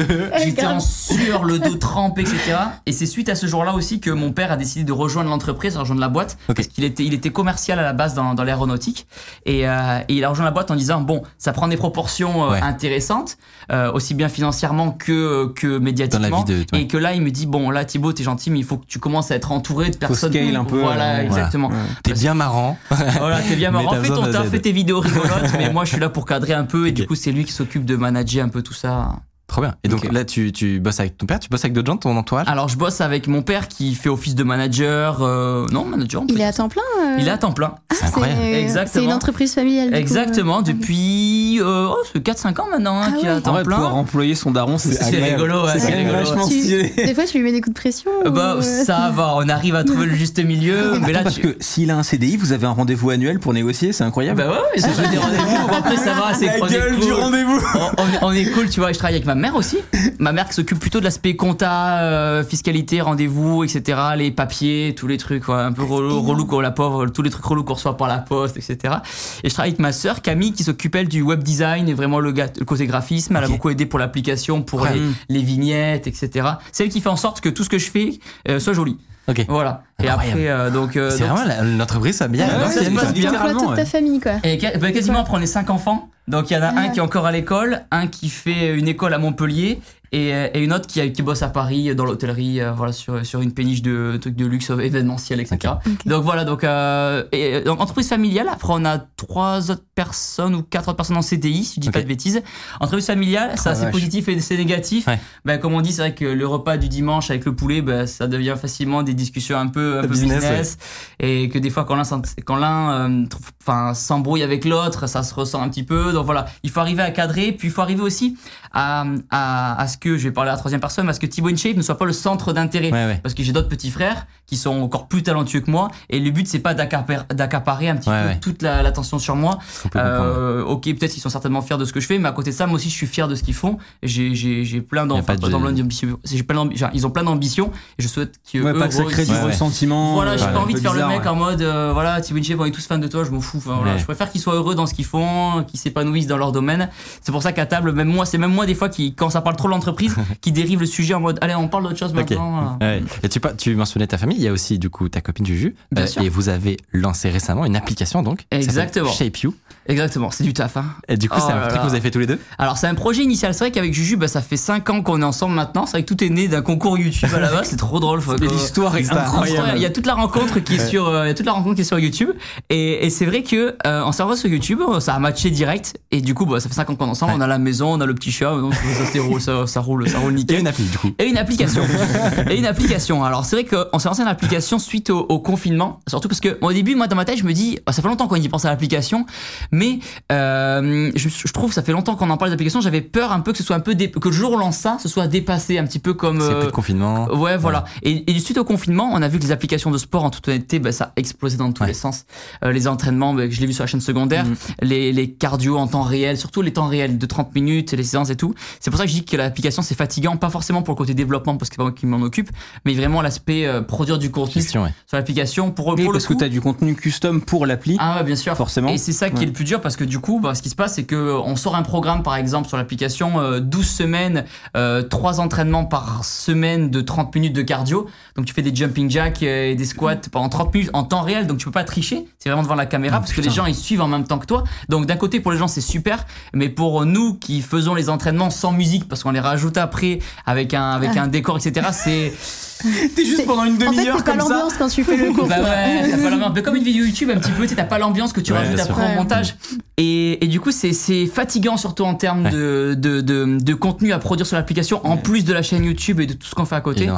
J'étais en sueur, le dos trempé, etc. Et c'est suite à ce jour-là aussi que mon père a décidé de rejoindre l'entreprise, de rejoindre la boîte, parce qu'il était, il était commercial à la base dans, dans l'aéronautique. Et, euh, et il a rejoint la boîte en disant bon, ça prend des proportions euh,
Ouais.
intéressantes, euh, aussi bien financièrement que que médiatiquement.
Dans la vie de- ouais.
Et que là, il me dit bon, là, Thibaut, t'es gentil, mais il faut que tu commences à être entouré de personnes.
scale un peu,
Voilà,
euh,
exactement.
T'es bien marrant. (laughs)
Voilà, t'es bien (laughs) marrant. Fais ton taf, fais tes vidéos rigolotes, (laughs) mais moi je suis là pour cadrer un peu et du coup c'est lui qui s'occupe de manager un peu tout ça.
Trop bien. Et donc là, tu, tu bosses avec ton père, tu bosses avec d'autres gens de ton entourage?
Alors je bosse avec mon père qui fait office de manager. euh, non, manager.
Il est à temps plein euh,
Il est à temps plein.
ah,
C'est incroyable.
Exactement.
C'est une entreprise familiale. du coup,
Exactement,
euh.
depuis euh, oh, c'est 4-5 ans maintenant hein,
Ah
à
ouais.
En
temps
vrai,
plein.
pouvoir employer son daron, c'est
C'est
agréable.
rigolo, ouais,
C'est
rigolo.
vachement
Tu-
stylé.
Des fois, tu lui mets des coups de pression.
Euh, Bah
ou, euh,
ça va, on arrive à trouver le (laughs) juste milieu. mais là,
parce
tu...
que s'il a un CDI, vous avez un rendez-vous annuel pour négocier, c'est incroyable.
Bah ouais, fait des rendez-vous. Bon, après ça va, c'est qu'on est cool.
rendez-vous
on, on est- on est cool, tu vois. Je travaille avec ma mère aussi. Ma mère qui s'occupe plutôt de l'aspect compta, euh, fiscalité, rendez-vous, etc. Les papiers, tous les trucs, un peu relou, relou quoi, la pauvre, tous les trucs relous qu'on reçoit par la poste, etc. Et je travaille avec ma sœur Camille qui s'occupe elle du web design et vraiment le, le côté graphisme. Elle a beaucoup aidé pour l'application, pour les vignettes, etc. C'est elle qui fait en sorte que tout ce que je fais euh, soit joli.
Ok.
Voilà. Et
Incroyable.
après, euh, donc, euh,
C'est
donc-
vraiment la- l'entreprise, ça bien.
Ouais,
à
ça se passe bien.
Littéralement,
toute ta
ouais.
famille, quoi.
Et ca- bah, quasiment, on prend les cinq enfants. Donc il y en a
Ah
un
ouais.
qui est encore à l'école, un qui fait une école à Montpellier et, et une autre qui, qui bosse à Paris dans l'hôtellerie, euh, voilà, sur, sur une péniche de trucs de luxe événementiel, etc. Donc voilà, donc, euh, et, donc, entreprise familiale. Après, on a trois autres personnes ou quatre autres personnes en CDI, si je dis pas de bêtises. Entreprise familiale, c'est
Oh,
assez
vache.
positif et c'est négatif.
Ouais.
Ben, comme on dit, c'est vrai que le repas du dimanche avec le poulet, ben, ça devient facilement des discussions un peu, un peu
Business,
business, et que des fois quand l'un quand euh, s'embrouille avec l'autre, ça se ressent un petit peu. Donc voilà, il faut arriver à cadrer, puis il faut arriver aussi à, à, à ce que je vais parler à la troisième personne, à ce que Thibaut InShape ne soit pas le centre d'intérêt.
Ouais, ouais.
Parce que j'ai d'autres petits frères qui sont encore plus talentueux que moi, et le but c'est pas d'accapar- d'accaparer un petit
Ouais,
peu
ouais.
toute la- l'attention sur moi. Euh, ok, peut-être qu'ils sont certainement fiers de ce que je fais, mais à côté de ça, moi aussi, je suis fier de ce qu'ils font. J'ai, plein d'ambition- ils ont plein d'ambition, et je souhaite que
Ouais,
eux
pas que ça crée
aussi-
du ressentiment.
voilà, j'ai
euh,
pas envie de faire
bizarre,
le mec
ouais.
en mode, euh, voilà, Tim Winchip, on est tous fans de toi, je m'en fous. Enfin, voilà,
Ouais.
je préfère qu'ils soient heureux dans ce qu'ils font, qu'ils s'épanouissent dans leur domaine. C'est pour ça qu'à table, même moi, c'est même moi des fois qui, quand ça parle trop de l'entreprise, (laughs) qui dérive le sujet en mode, allez, on parle d'autre chose
Ok.
maintenant.
Ouais. Et tu, tu mentionnais ta famille, il y a aussi du coup ta copine Juju.
Bien
Euh,
sûr.
et vous avez lancé récemment une application donc.
Exactement.
Shape You.
Exactement, c'est du taf. Hein.
Et du coup,
Oh
c'est un
là
truc
là.
que vous avez fait tous les deux
Alors c'est un projet initial, c'est vrai qu'avec Juju, bah, ça fait 5 ans qu'on est ensemble maintenant, c'est vrai que tout est né d'un concours YouTube à la base, c'est trop drôle.
l'histoire est
incroyable. Il y a toute la rencontre qui est sur, euh, il y a toute la rencontre qui est sur YouTube. Et, et c'est vrai que euh, en servant sur YouTube, ça a matché direct. Et du coup, bah, ça fait 5 ans qu'on est ensemble. On a la maison, on a le petit chat, donc ça, ça, ça roule, ça roule nickel.
une appli du coup.
Et une application. (laughs) et une application. Alors c'est vrai qu'on s'est lancé une application suite au, au confinement. Surtout parce que au début, moi dans ma tête, je me dis, oh, ça fait longtemps qu'on y pense à l'application, mais euh, je, je trouve ça fait longtemps qu'on en parle d'application. J'avais peur un peu que ce soit un peu que le jour où on lance ça, ce soit dépassé un petit peu comme.
C'est
euh,
plus de confinement.
Ouais, voilà. Et, et suite au confinement, on a vu que les applications de sport, en toute honnêteté, bah, ça a explosé dans tous
Ouais.
les sens. Euh, les entraînements, bah, je l'ai vu sur la chaîne secondaire,
Mhm.
les, les cardio en temps réel, surtout les temps réels de 30 minutes, les séances et tout. C'est pour ça que je dis que l'application, c'est fatigant, pas forcément pour le côté développement, parce que c'est pas moi qui m'en occupe, mais vraiment l'aspect euh, produire du contenu
Question, ouais.
sur l'application. Pour,
Oui,
pour le
parce
coup,
que tu as du contenu custom pour l'appli,
ah ouais, bien sûr.
forcément.
Et c'est ça qui
Ouais.
est le plus dur parce que du coup, bah, ce qui se passe, c'est que euh, on sort un programme, par exemple, sur l'application, euh, 12 semaines, euh, 3 entraînements par semaine de 30 minutes de cardio. Donc tu fais des jumping jacks euh, et des squats pendant 30 minutes en temps réel, donc tu peux pas tricher. C'est vraiment devant la caméra
Oh,
parce que les gens ils suivent en même temps que toi. Donc d'un côté pour les gens c'est super, mais pour nous qui faisons les entraînements sans musique parce qu'on les rajoute après avec un avec
Ah.
un décor etc. C'est (laughs)
T'es juste pendant une
En fait,
demi-heure
c'est pas
comme ça.
l'ambiance quand tu fais le (laughs) cours.
bah ouais, (laughs) t'as pas l'ambiance. Mais comme une vidéo YouTube un petit peu, t'as pas l'ambiance que tu
Ouais,
rajoutes après
Ouais.
montage. Et, et du coup, c'est, c'est fatigant surtout en termes
Ouais.
de, de, de, de contenu à produire sur l'application, en plus de la chaîne YouTube et de tout ce qu'on fait à côté.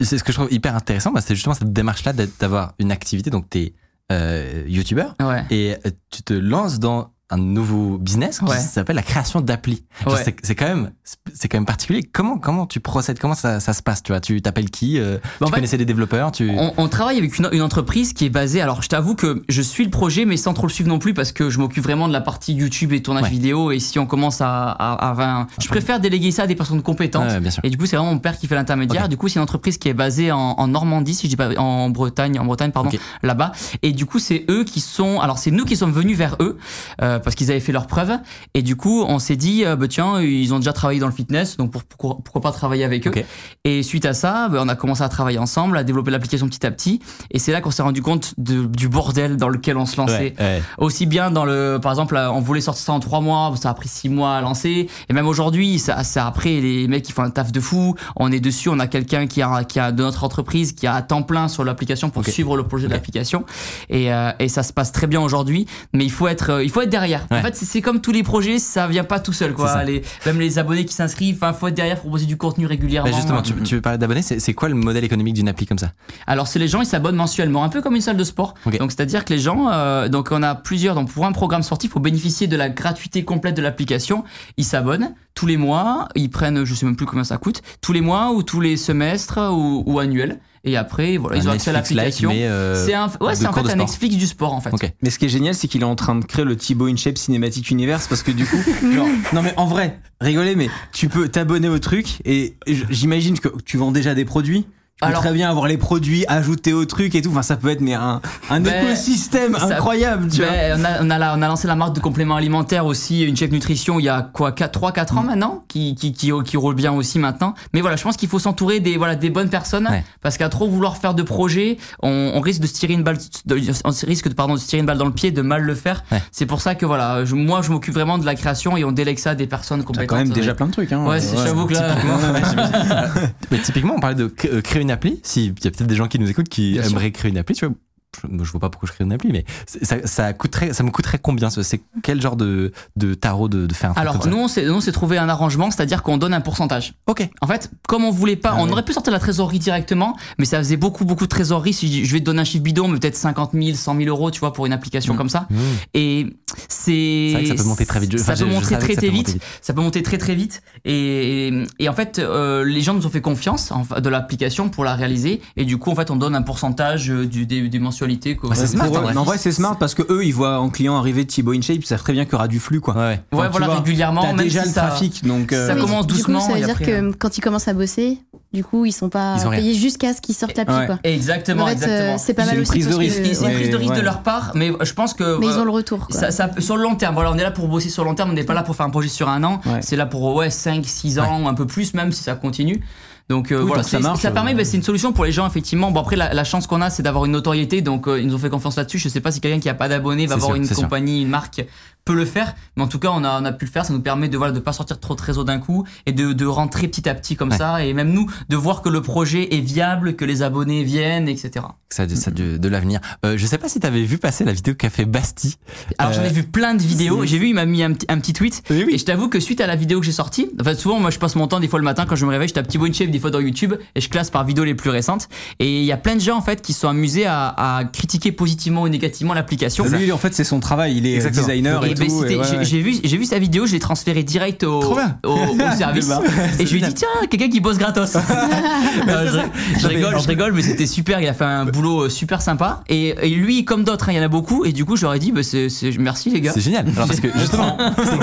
C'est ce que je trouve hyper intéressant, bah, c'est justement cette démarche-là d'avoir une activité. Donc, tu es youtubeur
Ouais.
et euh, tu te lances dans un nouveau business qui
Ouais.
s'appelle la création
Ouais.
C'est quand même c'est quand même particulier. Comment comment tu procèdes? Comment ça, ça se passe? Tu vois, tu t'appelles qui euh,
Bah, en
Tu
fait,
connaissais des développeurs Tu
On, on travaille avec une, une entreprise qui est basée. Alors, je t'avoue que je suis le projet, mais sans trop le suivre non plus, parce que je m'occupe vraiment de la partie YouTube et tournage
Ouais.
vidéo. Et si on commence à, à, à- je préfère déléguer ça à des personnes compétentes.
Bien sûr.
Et du coup, c'est vraiment mon père qui fait l'intermédiaire. Du coup, c'est une entreprise qui est basée en, en Normandie, si je dis pas, en Bretagne, en Bretagne, pardon, là-bas. Et du coup, c'est eux qui sont, alors c'est nous qui sommes venus vers eux, euh, parce qu'ils avaient fait leurs preuves. Et du coup, on s'est dit, euh, bah, tiens, ils ont déjà travaillé dans le fitness, donc pour- pourquoi, pourquoi pas travailler avec eux. Et suite à ça, bah, on a commencé à travailler ensemble, à développer l'application petit à petit. Et c'est là qu'on s'est rendu compte de- du bordel dans lequel on se lançait
Ouais, ouais.
aussi bien dans le par exemple là, on voulait sortir ça en trois mois ça a pris six mois à lancer et même aujourd'hui ça, ça après les mecs qui font un taf de fou on est dessus on a quelqu'un qui a qui a de notre entreprise qui a à temps plein sur l'application pour suivre le projet de l'application et, euh, et ça se passe très bien aujourd'hui mais il faut être euh, il faut être derrière en
Ouais.
fait c'est- comme tous les projets ça vient pas tout seul quoi les, même les abonnés qui s'inscrivent enfin faut être derrière pour proposer du contenu régulièrement
Bah, justement, tu, tu veux parler d'abonnés C'est quoi le modèle économique d'une appli comme ça?
Alors c'est les gens ils s'abonnent mensuellement, un peu comme une salle de sport. Donc c'est-à-dire que les gens, euh, donc on a plusieurs, donc pour un programme sportif, pour bénéficier de la gratuité complète de l'application, ils s'abonnent tous les mois, ils prennent, je sais même plus combien ça coûte, tous les mois ou tous les semestres ou, ou annuels. Et après voilà, ils ont accès à l'application.
euh,
c'est un, ouais, c'est en fait un. Netflix du sport en fait.
Ok.
Mais ce qui est génial, c'est qu'il est en train de créer le Thibaut InShape Cinematic Universe parce que du coup, (laughs) genre, non mais en vrai, rigolez, mais tu peux t'abonner au truc et j'imagine que tu vends déjà des produits. Peux
Alors-
très bien avoir les produits ajoutés au truc et tout. Enfin, ça peut être mais un, un
Ben,
écosystème
ça-
incroyable, tu vois.
Ben, on, a, on, a la- on a lancé la marque de compléments alimentaires aussi, une chef nutrition, il y a quoi, 3-4 ans
Mm.
maintenant, qui, qui, qui, qui roule bien aussi maintenant. Mais voilà, je pense qu'il faut s'entourer des, voilà, des bonnes personnes,
Ouais.
parce qu'à trop vouloir faire de projets, on, on risque de se tirer une balle, de- on risque de, pardon, de se tirer une balle dans le pied, de mal le faire.
Ouais.
C'est pour ça que voilà, je- moi je m'occupe vraiment de la création et on délègue ça à des personnes
T'as
compétentes.
quand même déjà plein de trucs. Hein.
Ouais, c'est- j'avoue que là- (laughs)
Mais typiquement, on parlait de euh, créer une appli. Si il y a peut-être des gens qui nous écoutent qui
Bien sûr.
aimeraient créer une appli, tu vois. Je, vois pas pourquoi je crée une appli, mais c'est- ça, ça coûterait, ça me coûterait combien ce- C'est quel genre de, de tarot de, de faire un truc
Alors nous s'est trouvé un arrangement, c'est-à-dire qu'on donne un pourcentage.
Ok.
En fait, comme on voulait pas,
Ah
on aurait pu sortir la trésorerie directement, mais ça faisait beaucoup, beaucoup de trésorerie. Si je vais te donner un chiffre bidon, mais peut-être 50 000, 100 000 euros, tu vois, pour une application
Mm.
comme ça.
Mmh.
Et c'est.
C'est vrai que ça peut monter très vite.
Ça peut monter très, très vite. Ça peut monter très, très vite. Et, et, et en fait, euh, les gens nous ont fait confiance en, de l'application pour la réaliser. Et du coup, en fait, on donne un pourcentage euh, du, des, des mensualités. Quoi.
Ouais, c'est smart,
Pour eux-
en vrai.
mais en vrai, c'est smart parce que eux, ils voient en client arriver Thibaut InShape, ils savent très bien qu'il y aura du flux, quoi.
Ouais,
Enfin,
voilà,
vois,
régulièrement.
T'as
même
déjà
si
le
ça-
trafic, donc. euh,
ça
Oui,
commence
du
doucement
coup, ça veut
et
dire
après,
que
euh,
quand ils commencent à bosser, du coup, ils sont pas
Ils
payés jusqu'à ce qu'ils sortent l'appli,
Ouais.
quoi.
Exactement,
En fait, euh,
exactement.
c'est pas
C'est
mal
une
aussi.
prise de risque.
c'est une prise de risque de leur part, mais je pense que.
Mais ils
euh,
ont le retour.
Ça, ça- sur le long terme, voilà, on est là pour bosser sur le long terme, on n'est pas là pour faire un projet sur un an, c'est là pour ouais, 5, 6 ans, ou un peu plus, même si ça continue. Donc euh,
Oui,
voilà,
ça marche,
ça permet,
euh,
bah, c'est une solution pour les gens effectivement. Bon après la, la chance qu'on a, c'est d'avoir une notoriété, donc euh, ils nous ont fait confiance là-dessus. Je sais pas si quelqu'un qui a pas d'abonnés va avoir
sûr,
une
sûr.
compagnie, une marque peut le faire, mais en tout cas on a, on a pu le faire. Ça nous permet de voilà de pas sortir trop de réseau d'un coup et de, de rentrer petit à petit comme
Ouais.
ça, et même nous de voir que le projet est viable, que les abonnés viennent, etc.
Ça, ça de, de l'avenir. Euh, je sais pas si t'avais vu passer la vidéo qu'a fait Basti.
Alors j'en ai
Euh,
vu plein de vidéos. J'ai vu, il m'a mis un petit, un petit tweet.
Oui, oui.
Et je t'avoue que suite à la vidéo que j'ai sortie, enfin souvent moi je passe mon temps des fois le matin quand je me réveille, je tape Thibaut InShape des fois dans YouTube et je classe par vidéos les plus récentes. Et il y a plein de gens en fait qui se sont amusés à, à critiquer positivement ou négativement l'application.
Lui, en fait, c'est son travail. Il est
Exactement.
designer et,
Et ben,
tout.
j'ai vu, j'ai vu sa vidéo, je l'ai transféré direct au, (laughs) service.
Bah,
et je lui ai dit tiens quelqu'un qui bosse gratos. (laughs) Non, je, je rigole, je rigole, mais c'était super. Il a fait un boulot euh, super sympa. Et, et lui, comme d'autres, hein, il y en a beaucoup. Et du coup, ai dit bah, merci les gars.
C'est génial. Alors, parce que (laughs) justement,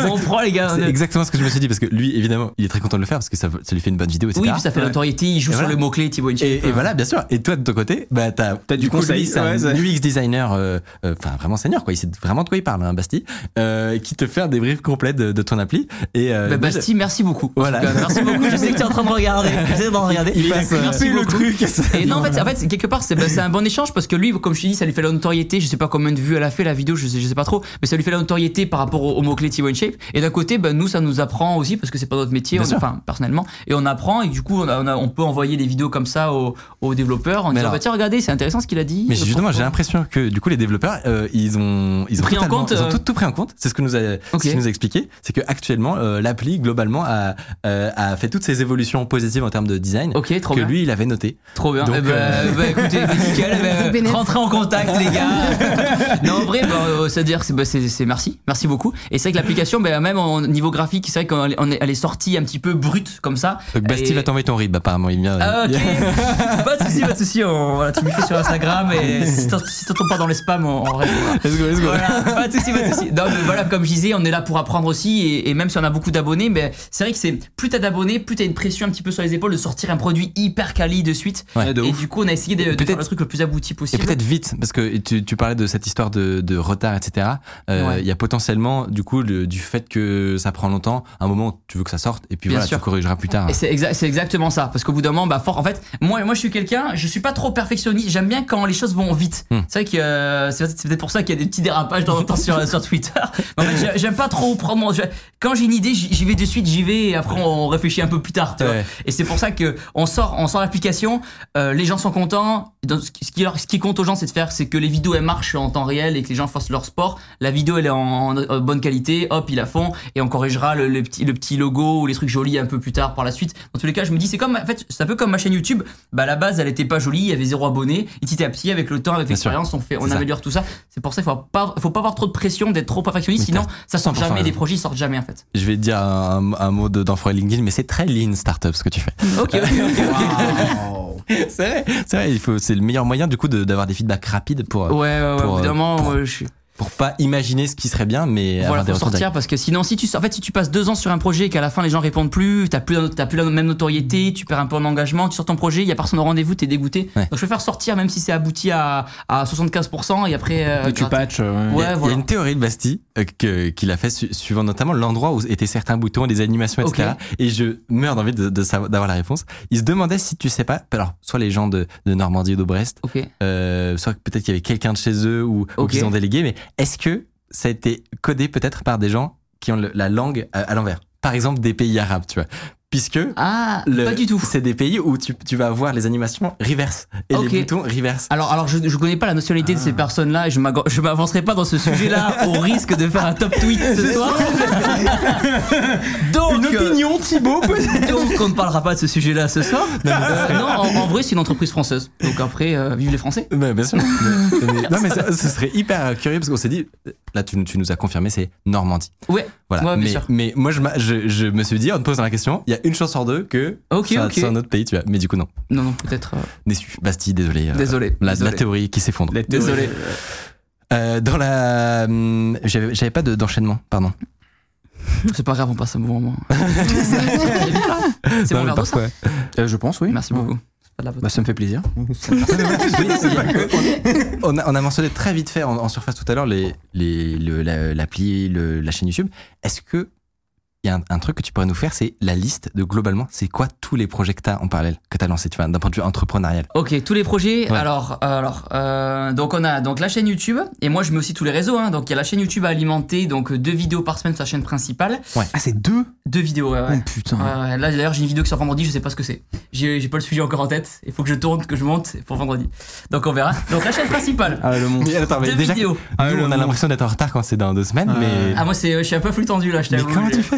On prend les gars.
c'est exactement ce que je me suis dit parce que lui, évidemment, il est très content de le faire parce que ça, ça lui fait une bonne vidéo, etc.
Oui, puis ça fait
Ouais.
l'autorité, il joue
Et
sur
voilà.
le mot-clé Thibaut.
Et, et voilà, bien sûr. Et toi, de ton côté, bah, t'as,
du conseil,
c'est un UX designer, euh, euh, enfin, vraiment senior, quoi. Il sait vraiment de quoi il parle, hein, Basti, euh, qui te fait un débrief complet de, de ton appli. Et, euh,
Bah, Basti, merci beaucoup.
Voilà.
Cas, Merci beaucoup. Je sais que tu es en train de regarder. (laughs) Je sais de regarder.
Il passe, euh,
merci
le
beaucoup.
truc. (laughs)
Et non, en fait, en fait, quelque part, c'est bah, c'est un bon échange parce que lui, comme je te dis, ça lui fait la notoriété. Je sais pas combien de vues elle a fait la vidéo, je sais, je sais pas trop, mais ça lui fait la notoriété par rapport au, au mot-clé Thibaut InShape. Et d'un côté, bah, nous, ça nous apprend aussi parce que c'est pas notre métier, on- enfin, personnellement. Et on apprend et du coup, on, a- on, a- on peut envoyer des vidéos comme ça aux, aux développeurs en disant, bah, tiens, regardez, c'est intéressant ce qu'il a dit.
Mais justement,
Pourquoi
j'ai l'impression que du coup les développeurs, euh, ils ont ils ont
Pris en compte,
ils ont
euh,
tout, tout pris en compte. C'est ce que nous a
Ok.
ce qu'il nous a expliqué, c'est que actuellement euh, l'appli globalement a euh, a fait toutes ces évolutions positives en termes de design
trop
que
bien.
lui il avait noté.
Trop bien.
Donc,
Eh
euh,
bah, écoutez, bah, (laughs) nickel.
bénéf.
rentrez en contact, les gars. (laughs) non, en vrai, bah, euh, c'est-à-dire, c'est, bah, c'est, c'est merci, merci beaucoup. Et c'est vrai que l'application, bah, même au niveau graphique, c'est vrai qu'elle est, sortie un petit peu brute comme ça.
Donc Basti
Et-
va t'envoyer ton rib apparemment il vient.
Ah, ok. (laughs) pas de souci, pas de souci. On, voilà, tu me fais sur Instagram et si t'en- si pas dans les spams, on, on répondra.
Let's go, let's go.
Voilà, pas de souci, pas de souci. Non, mais (laughs) voilà, comme je disais, on est là pour apprendre aussi, et, et même si on a beaucoup d'abonnés, mais c'est vrai que c'est plus t'as d'abonnés, plus t'as une pression un petit peu sur les épaules de sortir un produit hyper quali de suite.
Ouais,
de
et
ouf.
du coup, on a essayé de, faire le truc le plus abouti
Et
possible.
peut-être vite, parce que tu, tu parlais de cette histoire de, de retard, etc. Euh,
Ouais.
Il y a potentiellement, du coup, le- du fait que ça prend longtemps, un moment, tu veux que ça sorte, et puis
Bien
voilà,
sûr.
tu corrigeras plus tard.
Et c'est exa- c'est exactement ça, parce qu'au bout d'un moment, bah, fort, en fait, moi, moi, je suis quelqu'un, je suis pas trop perfectionniste. J'aime bien quand les choses vont vite.
Hmm.
C'est vrai que euh, c'est c'est peut-être pour ça qu'il y a des petits dérapages de temps en temps sur, sur Twitter. (laughs) En fait, j'aime pas trop prendre. mon- Quand j'ai une idée, j'y vais de suite, j'y vais, et après on réfléchit un peu plus tard. Tu vois.
Ouais.
Et c'est pour ça que on sort, on sort l'application, euh, les gens sont contents. Donc, ce, qui, ce compte aux gens, c'est de faire, c'est que les vidéos elles marchent en temps réel et que les gens fassent leur sport. La vidéo elle est en, en bonne qualité, hop, ils la font et on corrigera le, le petit, le petit logo ou les trucs jolis un peu plus tard par la suite. Dans tous les cas, je me dis, c'est comme, en fait, c'est un peu comme ma chaîne YouTube. Bah, à la base, elle était pas jolie, il y avait zéro abonné. Et petit à petit, avec le temps, avec l'expérience, on fait, on
ça.
améliore tout ça. C'est pour ça qu'il faut pas, faut pas avoir trop de pression d'être trop perfectionniste, sinon ça sort
100%
jamais, des projets ils sortent jamais en fait.
Je vais te dire un, un mot de- d'enfoiré LinkedIn, mais c'est très lean startup ce que tu fais. (laughs)
Ok, ok, ok, ok.
c'est vrai, c'est vrai, il faut, c'est le meilleur moyen du coup de- d'avoir des feedbacks rapides pour,
Ouais, ouais, ouais,
Pour,
au bout d'un
euh,
moment,
pour-
euh, je suis.
Pour pas imaginer ce qui serait bien, mais
Voilà,
avoir des
faut sortir parce que sinon, si tu, en fait, si tu passes deux ans sur un projet et qu'à la fin les gens répondent plus, t'as plus, t'as plus la même notoriété, tu perds un peu en engagement, tu sors ton projet, il y a personne au rendez-vous, t'es dégoûté.
Ouais.
Donc je préfère sortir même si c'est abouti à, à 75% et après. euh,
Et tu patches.
Il
ouais.
y a-
Ouais,
il y
voilà.
a une théorie de Bastille euh, que- qu'il a fait su- suivant notamment l'endroit où étaient certains boutons, les animations, etc. Et je meurs d'envie de, de savoir- d'avoir la réponse. Il se demandait si tu sais pas, alors soit les gens de, de Normandie ou de Brest,
Ok.
euh, soit peut-être qu'il y avait quelqu'un de chez eux ou, ou
Ok.
qu'ils ont délégué, mais est-ce que ça a été codé peut-être par des gens qui ont la langue à, à l'envers? Par exemple des pays arabes, tu vois. Puisque
Ah,
le-
pas du tout.
c'est des pays où tu, tu vas avoir les animations reverse et
Ok.
les boutons reverse.
Alors, alors je, je connais pas la nationalité de
Ah.
ces personnes-là et je je m'avancerai pas dans ce sujet-là (laughs) au risque de faire un top tweet ce soir. (laughs) donc,
Une
euh,
opinion, Thibaut peut-être
donc on ne parlera pas de ce sujet-là ce soir. Euh, non, en, en vrai, c'est une entreprise française. Donc après, euh, vive les Français.
Ouais, bien sûr. (laughs) Mais- mais- non, mais ça- ce serait hyper curieux parce qu'on s'est dit, là, tu, tu nous as confirmé, c'est Normandie.
Ouais.
Voilà.
Ouais, bien
mais,
sûr.
mais moi, je, je, je me suis dit, en te posant la question, il y a une chance sur deux que
Ok,
c'est un-
ok.
c'est un autre pays, tu vois. Mais du coup, non.
Non, non, peut-être. euh,
Déçu. Bastille, désolé. euh,
Désolé.
La,
désolé.
la théorie qui s'effondre.
Désolé.
Euh, dans la. hum, J'avais j'avais pas de- d'enchaînement, pardon. (laughs)
C'est pas grave, on passe un bon moment. (laughs) c'est
mais
verre d'eau, ça
Euh, Je pense, oui.
Merci beaucoup. C'est pas de la faute.
Bah, ça me fait plaisir. (laughs)
On, a, on a mentionné très vite fait en, en surface tout à l'heure les, les, le- la- l'appli, le- la chaîne YouTube. Est-ce que il y a un, un truc que tu pourrais nous faire, c'est la liste de globalement, c'est quoi tous les projets que tu as en parallèle, que tu as lancé, tu vois, d'un point de vue entrepreneurial.
Ok, tous les projets.
Ouais.
Alors, euh, alors, euh, donc on a donc la chaîne YouTube et moi je mets aussi tous les réseaux. Hein, donc il y a la chaîne YouTube à alimenter, donc euh, deux vidéos par semaine sur la chaîne principale.
Ah, c'est deux?
Deux vidéos. Ouais, ouais.
Oh putain.
Ouais, ouais. Là d'ailleurs j'ai une vidéo qui sort vendredi, je sais pas ce que c'est. J'ai j'ai pas le sujet encore en tête. Il faut que je tourne, que je monte pour vendredi. Donc on verra. Donc la chaîne principale.
Ah, le monde.
Mais attends, mais
deux
déjà,
vidéos.
nous,
Ah, le
on a l'impression d'être en retard quand c'est dans deux semaines,
Ouais.
mais.
Ah moi c'est, je suis un peu flux tendu là. Je
mais
t'avoue.
comment tu fais?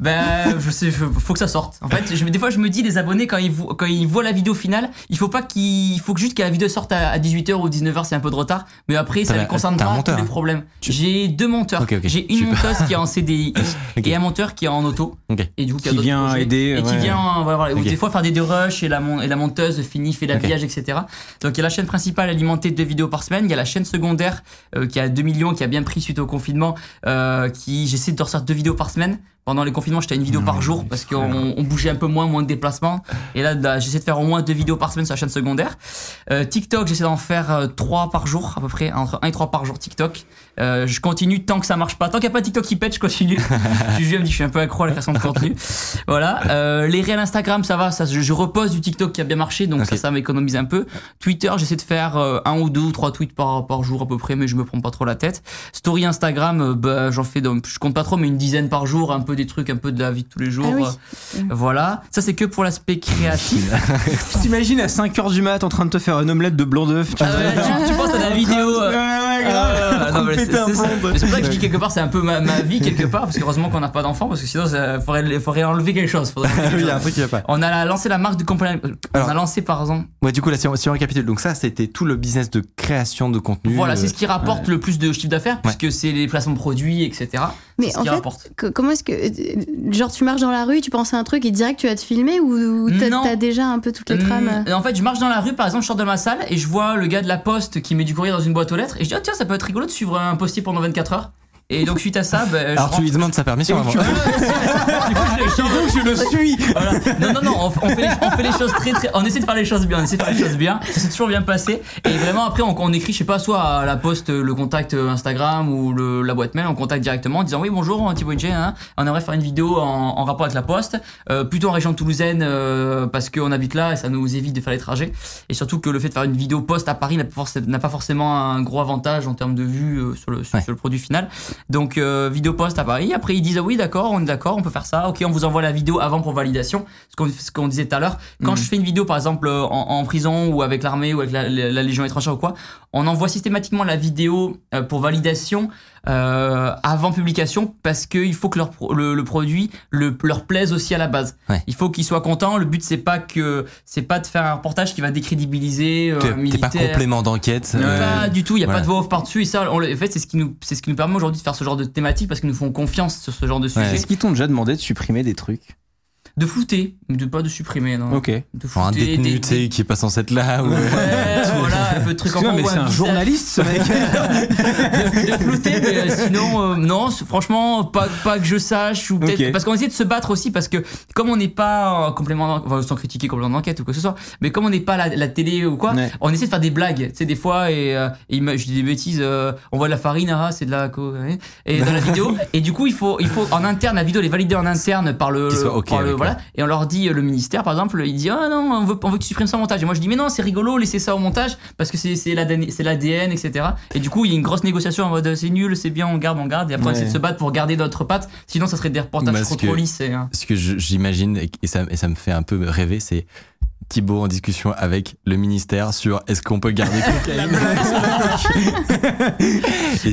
Ben, je sais, je- faut que ça sorte. En fait, je, des fois, je me dis, les abonnés, quand ils, vo- quand ils voient la vidéo finale, il faut pas qu'ils, il faut que juste que la vidéo sorte à, 18h ou 19h, c'est un peu de retard. Mais après, ça les concerne pas
monteur,
tous les
hein.
problèmes. J'ai deux monteurs.
Ok, ok,
J'ai une monteuse qui est en CDI (laughs)
Ok.
et un monteur qui est en auto. Et du coup, qui, a
Qui vient
projets.
aider,
Et qui
ouais.
vient, voilà, voilà, ou
Ok.
des fois faire des, des rushs et la, mon- et la monteuse finit, fait l'habillage, etc. Donc, il y a la chaîne principale alimentée de deux vidéos par semaine. Il y a la chaîne secondaire euh, qui a 2 millions, qui a bien pris suite au confinement, euh, qui, j'essaie de ressortir deux vidéos par semaine. Pendant les confinements, j'étais à une vidéo par jour parce qu'on on bougeait un peu moins, moins de déplacements. Et là, là, j'essaie de faire au moins deux vidéos par semaine sur la chaîne secondaire. Euh, TikTok, j'essaie d'en faire euh, trois par jour, à peu près, entre 1 et 3 par jour TikTok. Euh, je continue tant que ça marche pas. Tant qu'il n'y a pas TikTok qui pète, je continue. (laughs) je me dis, je suis un peu accro à la création de contenu. Voilà. Euh, les réels Instagram, ça va. Ça, je, je repose du TikTok qui a bien marché, donc ça, ça m'économise un peu. Twitter, j'essaie de faire euh, un ou deux ou trois tweets par, par jour à peu près, mais je me prends pas trop la tête. Story Instagram, bah, j'en fais, donc, je compte pas trop, mais une dizaine par jour, un peu des trucs, un peu de la vie de tous les jours.
Ah oui.
Euh, voilà. Ça, c'est que pour l'aspect créatif. (laughs)
T'imagines à 5h du mat en train de te faire une omelette de blanc d'œuf tu
Ah ouais, tu, tu penses à la vidéo.
Ouais, ouais, grave.
non, mais
Péter
c'est- pour ça que je dis quelque part, c'est un peu ma, ma vie quelque part, parce que heureusement qu'on n'a pas d'enfants, parce que sinon, il faudrait, faudrait enlever quelque chose. faudrait (laughs) enlever quelque
Oui, il y a un
chose.
truc qui va pas.
On a lancé la marque du compagnon. On a lancé par exemple.
Ouais, du coup, là, si on, si on récapitule, donc ça, c'était tout le business de création de contenu.
Voilà,
euh,
c'est ce qui rapporte le plus de chiffre d'affaires, puisque c'est les placements de produits, etc.
Mais en fait, que- comment est-ce que. Genre, tu marches dans la rue, tu penses à un truc et direct tu vas te filmer ou, ou t'as déjà un peu toutes les trames
en fait, je marche dans la rue, par exemple, je sors de ma salle et je vois le gars de la poste qui met du courrier dans une boîte aux lettres et je dis, oh, tiens, ça peut être rigolo de suivre un postier pendant 24 heures. Et donc, suite à ça, ben, je
Alors, tu
rentre-
lui demandes sa permission avant.
Du coup, je le change.
Je le suis
Voilà. Non, non, non, on, on fait les, on fait les choses très, très. On essaie de faire les choses bien, on essaie de faire les choses bien. Ça s'est toujours bien passé. Et vraiment, après, on, on écrit, je sais pas, soit à la poste, le contact Instagram ou le, la boîte mail, on contacte directement en disant Oui, bonjour, Thibaut Inge, hein, on aimerait faire une vidéo en, en rapport avec la poste, euh, plutôt en région toulousaine, euh, parce qu'on habite là et ça nous évite de faire les trajets. Et surtout que le fait de faire une vidéo poste à Paris n'a pas, forcé- n'a pas forcément un gros avantage en termes de vues euh, sur, le, sur,
Ouais.
sur le produit final. Donc, euh, vidéo post à Paris. Après, ils disent ah oui, d'accord, on est d'accord, on peut faire ça. Ok, on vous envoie la vidéo avant pour validation. Ce qu'on ce qu'on disait tout à l'heure. Quand
Mhm.
je fais une vidéo, par exemple, en, en prison ou avec l'armée ou avec la, la- la Légion étrangère ou quoi, on envoie systématiquement la vidéo euh, pour validation euh, avant publication parce qu'il faut que leur, pro- le, le produit le, leur plaise aussi à la base.
Ouais.
Il faut qu'ils soient contents. Le but, c'est pas que c'est pas de faire un reportage qui va décrédibiliser euh,
T'es pas complément d'enquête. Euh,
Pas du tout, il n'y a
voilà.
pas de voix off par-dessus et ça, on en fait, c'est ce qui nous, c'est ce qui nous permet aujourd'hui de faire ce genre de thématique parce qu'ils nous font confiance sur ce genre de sujet.
Ouais.
Est-ce qu'ils t'ont déjà demandé de supprimer des trucs?
De flouter, de pas de supprimer, non.
Ok.
De
un détenu,
des-
qui est pas censé être là. Ou...
Ouais, (laughs) voilà, peu de trucs
mais c'est un journaliste, ce mec.
de, de flouter, mais sinon, euh, non, franchement, pas, pas que je sache. Ou peut-être parce qu'on essaie de se battre aussi, parce que comme on n'est pas euh, complément, enfin, sans critiquer complément d'enquête ou quoi que ce soit, mais comme on n'est pas la, la télé ou quoi,
Ouais.
on essaie de faire des blagues, tu sais, des fois, et, euh, et je dis des bêtises, euh, on voit de la farine, ah, c'est de la hein, et dans la vidéo, (laughs) et du coup, il faut, il faut en interne, la vidéo elle est validée en interne par le,
Qu'il soit ok
par le-
avec,
voilà, et on leur dit, le ministère, par exemple, il dit, ah non, on veut, on veut que tu supprimes ça au montage. Et moi, je dis, mais non, c'est rigolo, laissez ça au montage, parce que c'est c'est l'ADN, c'est l'ADN, etc. Et du coup, il y a une grosse négociation en mode, c'est nul, c'est bien, on garde, on garde, et après, on
Ouais.
essaie de se battre pour garder notre patte, sinon, ça serait des reportages trop, trop lisses. et, hein.
Ce que j'imagine, et, et ça, et ça me fait un peu rêver, c'est Thibaut en discussion avec le ministère sur est-ce qu'on peut garder (laughs) cocaïne.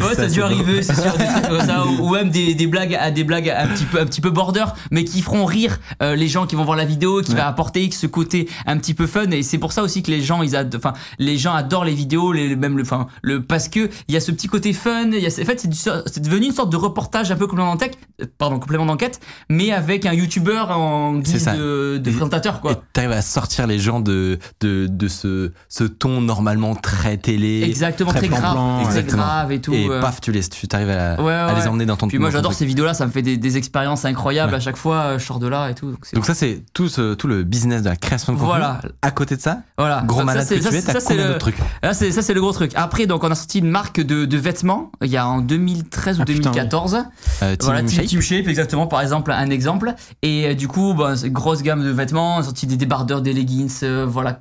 Ouais, ça, a dû arriver, c'est sûr, des trucs comme ça, ou ou même des, des blagues, à des blagues un petit peu, un petit peu border, mais qui feront rire euh, les gens qui vont voir la vidéo, qui
Ouais.
va apporter ce côté un petit peu fun, et c'est pour ça aussi que les gens, ils ad- enfin, les gens adorent les vidéos, les, même le, enfin, le, parce que il y a ce petit côté fun, il y a, en fait, c'est devenu une sorte de reportage un peu complément d'enquête, euh, pardon, complément d'enquête, mais avec un youtubeur en guise de, présentateur, quoi.
t'arrives à sortir les gens de, de, de ce, ce ton normalement très télé.
Exactement,
très
très, grave, très et tout.
Et
euh.
paf, tu les, tu t'arrives à,
Ouais,
à
ouais.
les emmener dans ton
Puis moi j'adore ces vidéos-là, ça me fait des, des expériences incroyables
Ouais.
à chaque fois, euh, je sors de là et tout. Donc,
ça, c'est tout, ce, tout le business de la création de contenu.
Voilà.
À côté de ça,
Voilà.
gros
Donc,
malade que
ça,
tu es, t'as combien
le-
d'autres trucs?
Là, c'est ça, c'est le gros truc. Après, donc, on a sorti une marque de, de vêtements. Il y a en 2013 ou
Ah, putain,
2014.
euh, Team
Voilà, Team,
Shape
Team Shape, exactement. Par exemple, un exemple. Et euh, du coup, bah, grosse gamme de vêtements. On a sorti des débardeurs, des leggings, euh, voilà,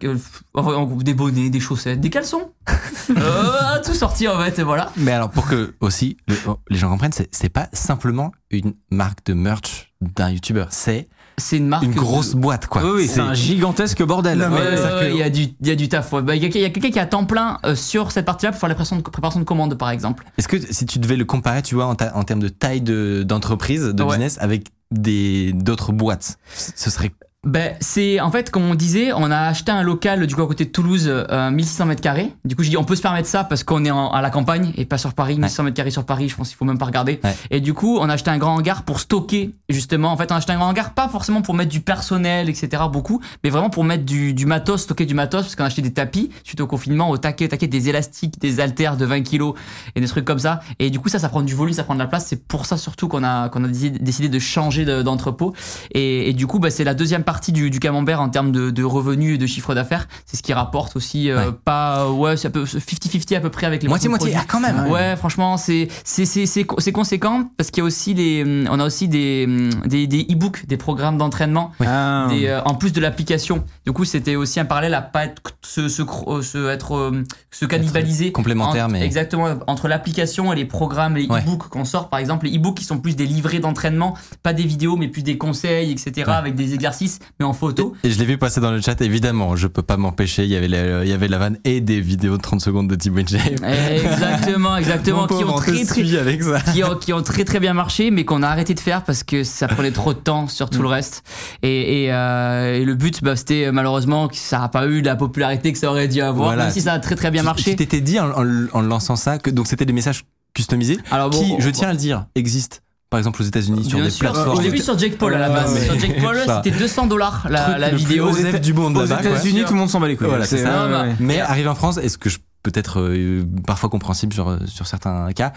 en- en- des bonnets, des chaussettes, des caleçons. (laughs) euh, tout sorti en fait, et voilà.
Mais alors, pour que aussi le- les gens comprennent, c'est, pas simplement une marque de merch d'un youtubeur, c'est
C'est une marque.
une
de-
grosse boîte, quoi.
Oui, c'est un gigantesque bordel.
Ouais, ouais, ouais, il y a du, il y a du taf. Bah, Il y a, quelqu'un qui a temps plein euh, sur cette partie-là pour faire la préparation de, préparation de commandes, par exemple.
Est-ce que si tu devais le comparer, tu vois, en, ta- en termes de taille de, d'entreprise, de
Ouais.
business, avec des, d'autres boîtes, ce serait
Ben, c'est en fait, comme on disait, on a acheté un local du coup à côté de Toulouse, euh, 1600 mètres carrés. Du coup, je dis on peut se permettre ça parce qu'on est en- à la campagne et pas sur Paris. 1600 mètres carrés sur Paris, je pense qu'il faut même pas regarder.
Ouais.
Et du coup, on a acheté un grand hangar pour stocker justement. En fait, on a acheté un grand hangar pas forcément pour mettre du personnel, etc. Beaucoup, mais vraiment pour mettre du, du matos, stocker du matos parce qu'on a acheté des tapis suite au confinement, au taquet, taquet des élastiques, des haltères de 20 kilos et des trucs comme ça. Et du coup, ça, ça prend du volume, ça prend de la place. C'est pour ça surtout qu'on a qu'on a décidé, de changer de- d'entrepôt. Et, et du coup, bah, c'est la deuxième partie du, du camembert en termes de, de revenus et de chiffre d'affaires. C'est ce qui rapporte aussi euh,
Ouais.
pas ouais, c'est un peu 50-50 à peu près avec les
moitié moitié. Ah, quand même.
Ouais, franchement, c'est c'est c'est c'est co- c'est conséquent parce qu'il y a aussi les on a aussi des des des e-books, des programmes d'entraînement
Ah.
des, euh, en plus de l'application. Du coup, c'était aussi un parallèle à pas être se se, cro- se être euh, se cannibaliser
complémentaire,
Entre-
mais-
exactement entre l'application et les programmes, les
Ouais.
e-books qu'on sort par exemple, les e-books qui sont plus des livrets d'entraînement, pas des vidéos mais plus des conseils, etc.
Ouais.
avec des exercices mais en photo.
Et je l'ai vu passer dans le chat, évidemment, je peux pas m'empêcher, il y avait la, il y avait la vanne et des vidéos de 30 secondes de Team Shape.
Exactement, exactement, (laughs)
Mon
qui ont très très
suit avec ça.
qui ont, qui ont très très bien marché, mais qu'on a arrêté de faire parce que ça prenait trop de temps sur tout le reste. Et, et, euh, et le but, bah, c'était euh, malheureusement que ça n'a pas eu la popularité que ça aurait dû avoir,
Voilà.
même si ça a très très bien marché.
Tu t'étais dit en, en- en lançant ça que donc c'était des messages customisés
Alors bon,
qui, je tiens à le dire, existent. Par exemple aux États-Unis sur
Bien
des
sûr,
plateformes.
je l'ai vu sur Jake Paul à la base. Sur
mais-
Jake Paul, c'était 200 dollars la, vidéo.
osef du monde
Aux. États-Unis, tout le monde s'en bat les couilles.
Voilà, c'est ça.
ouais,
Non,
ouais.
Mais arrivé en France, est-ce que je peut être euh, parfois compréhensible sur, sur certains cas,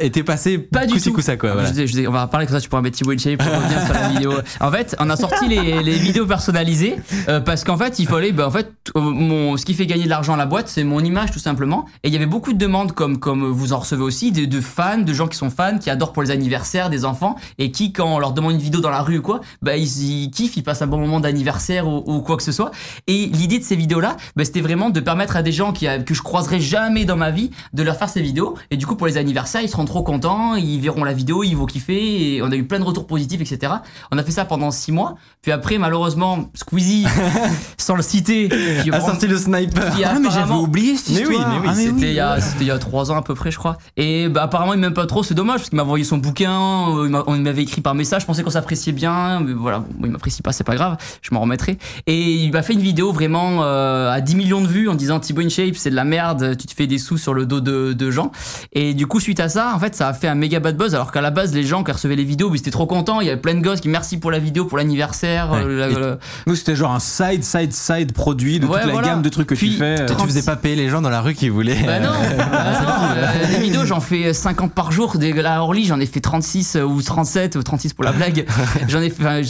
été passé
Pas du
coup-ci,
tout.
coup-ça, quoi. voilà.
Je je on va parler comme ça, tu pourras mettre Thibaut Shape pour revenir sur la vidéo. En fait, on a sorti les, les vidéos personnalisées euh, parce qu'en fait, il fallait, bah, en fait, euh, mon, ce qui fait gagner de l'argent à la boîte, c'est mon image tout simplement. Et il y avait beaucoup de demandes, comme comme vous en recevez aussi, de, de fans, de gens qui sont fans, qui adorent pour les anniversaires des enfants et qui, quand on leur demande une vidéo dans la rue ou quoi, bah ils, ils kiffent, ils passent un bon moment d'anniversaire ou, ou quoi que ce soit. Et l'idée de ces vidéos-là, bah, c'était vraiment de permettre à des gens qui, que je croiserai jamais dans ma vie de leur faire ces vidéos. Et du coup, pour les anniversaires, ils seront trop contents, ils verront la vidéo, ils vont kiffer. Et on a eu plein de retours positifs, etc. On a fait ça pendant six mois. Puis après, malheureusement, Squeezie, (laughs) sans le citer, qui,
A sorti le sniper.
qui
Ah, mais j'avais oublié cette
Mais oui,
histoire.
mais oui,
Ah,
c'était
oui,
il y a
ouais.
c'était il y a trois ans à peu près je crois et bah apparemment il m'aime pas trop c'est dommage parce qu'il m'a envoyé son bouquin euh, on m'avait écrit par message je pensais qu'on s'appréciait bien mais voilà bon, il m'apprécie pas c'est pas grave je m'en remettrai et il m'a fait une vidéo vraiment euh, à 10 millions de vues en disant Thibaut InShape c'est de la merde tu te fais des sous sur le dos de, de gens et du coup suite à ça, en fait, ça a fait un méga bad buzz. Alors qu'à la base, les gens qui recevaient les vidéos, ils étaient trop contents. Il y avait plein de gosses qui merci pour la vidéo, pour l'anniversaire.
Ouais.
euh, la-
Et-
la-
Nous, c'était genre un side, side, side produit de
Ouais,
toute la gamme de trucs que
Puis,
tu fais.
Toi, tu faisais pas payer les gens dans la rue qui voulaient.
Bah non,
euh,
bah non, (laughs) euh, les vidéos j'en fais 50 par jour. À Orly j'en ai fait 36 euh, ou 37 ou 36 pour la blague. (laughs) J'en ai fait,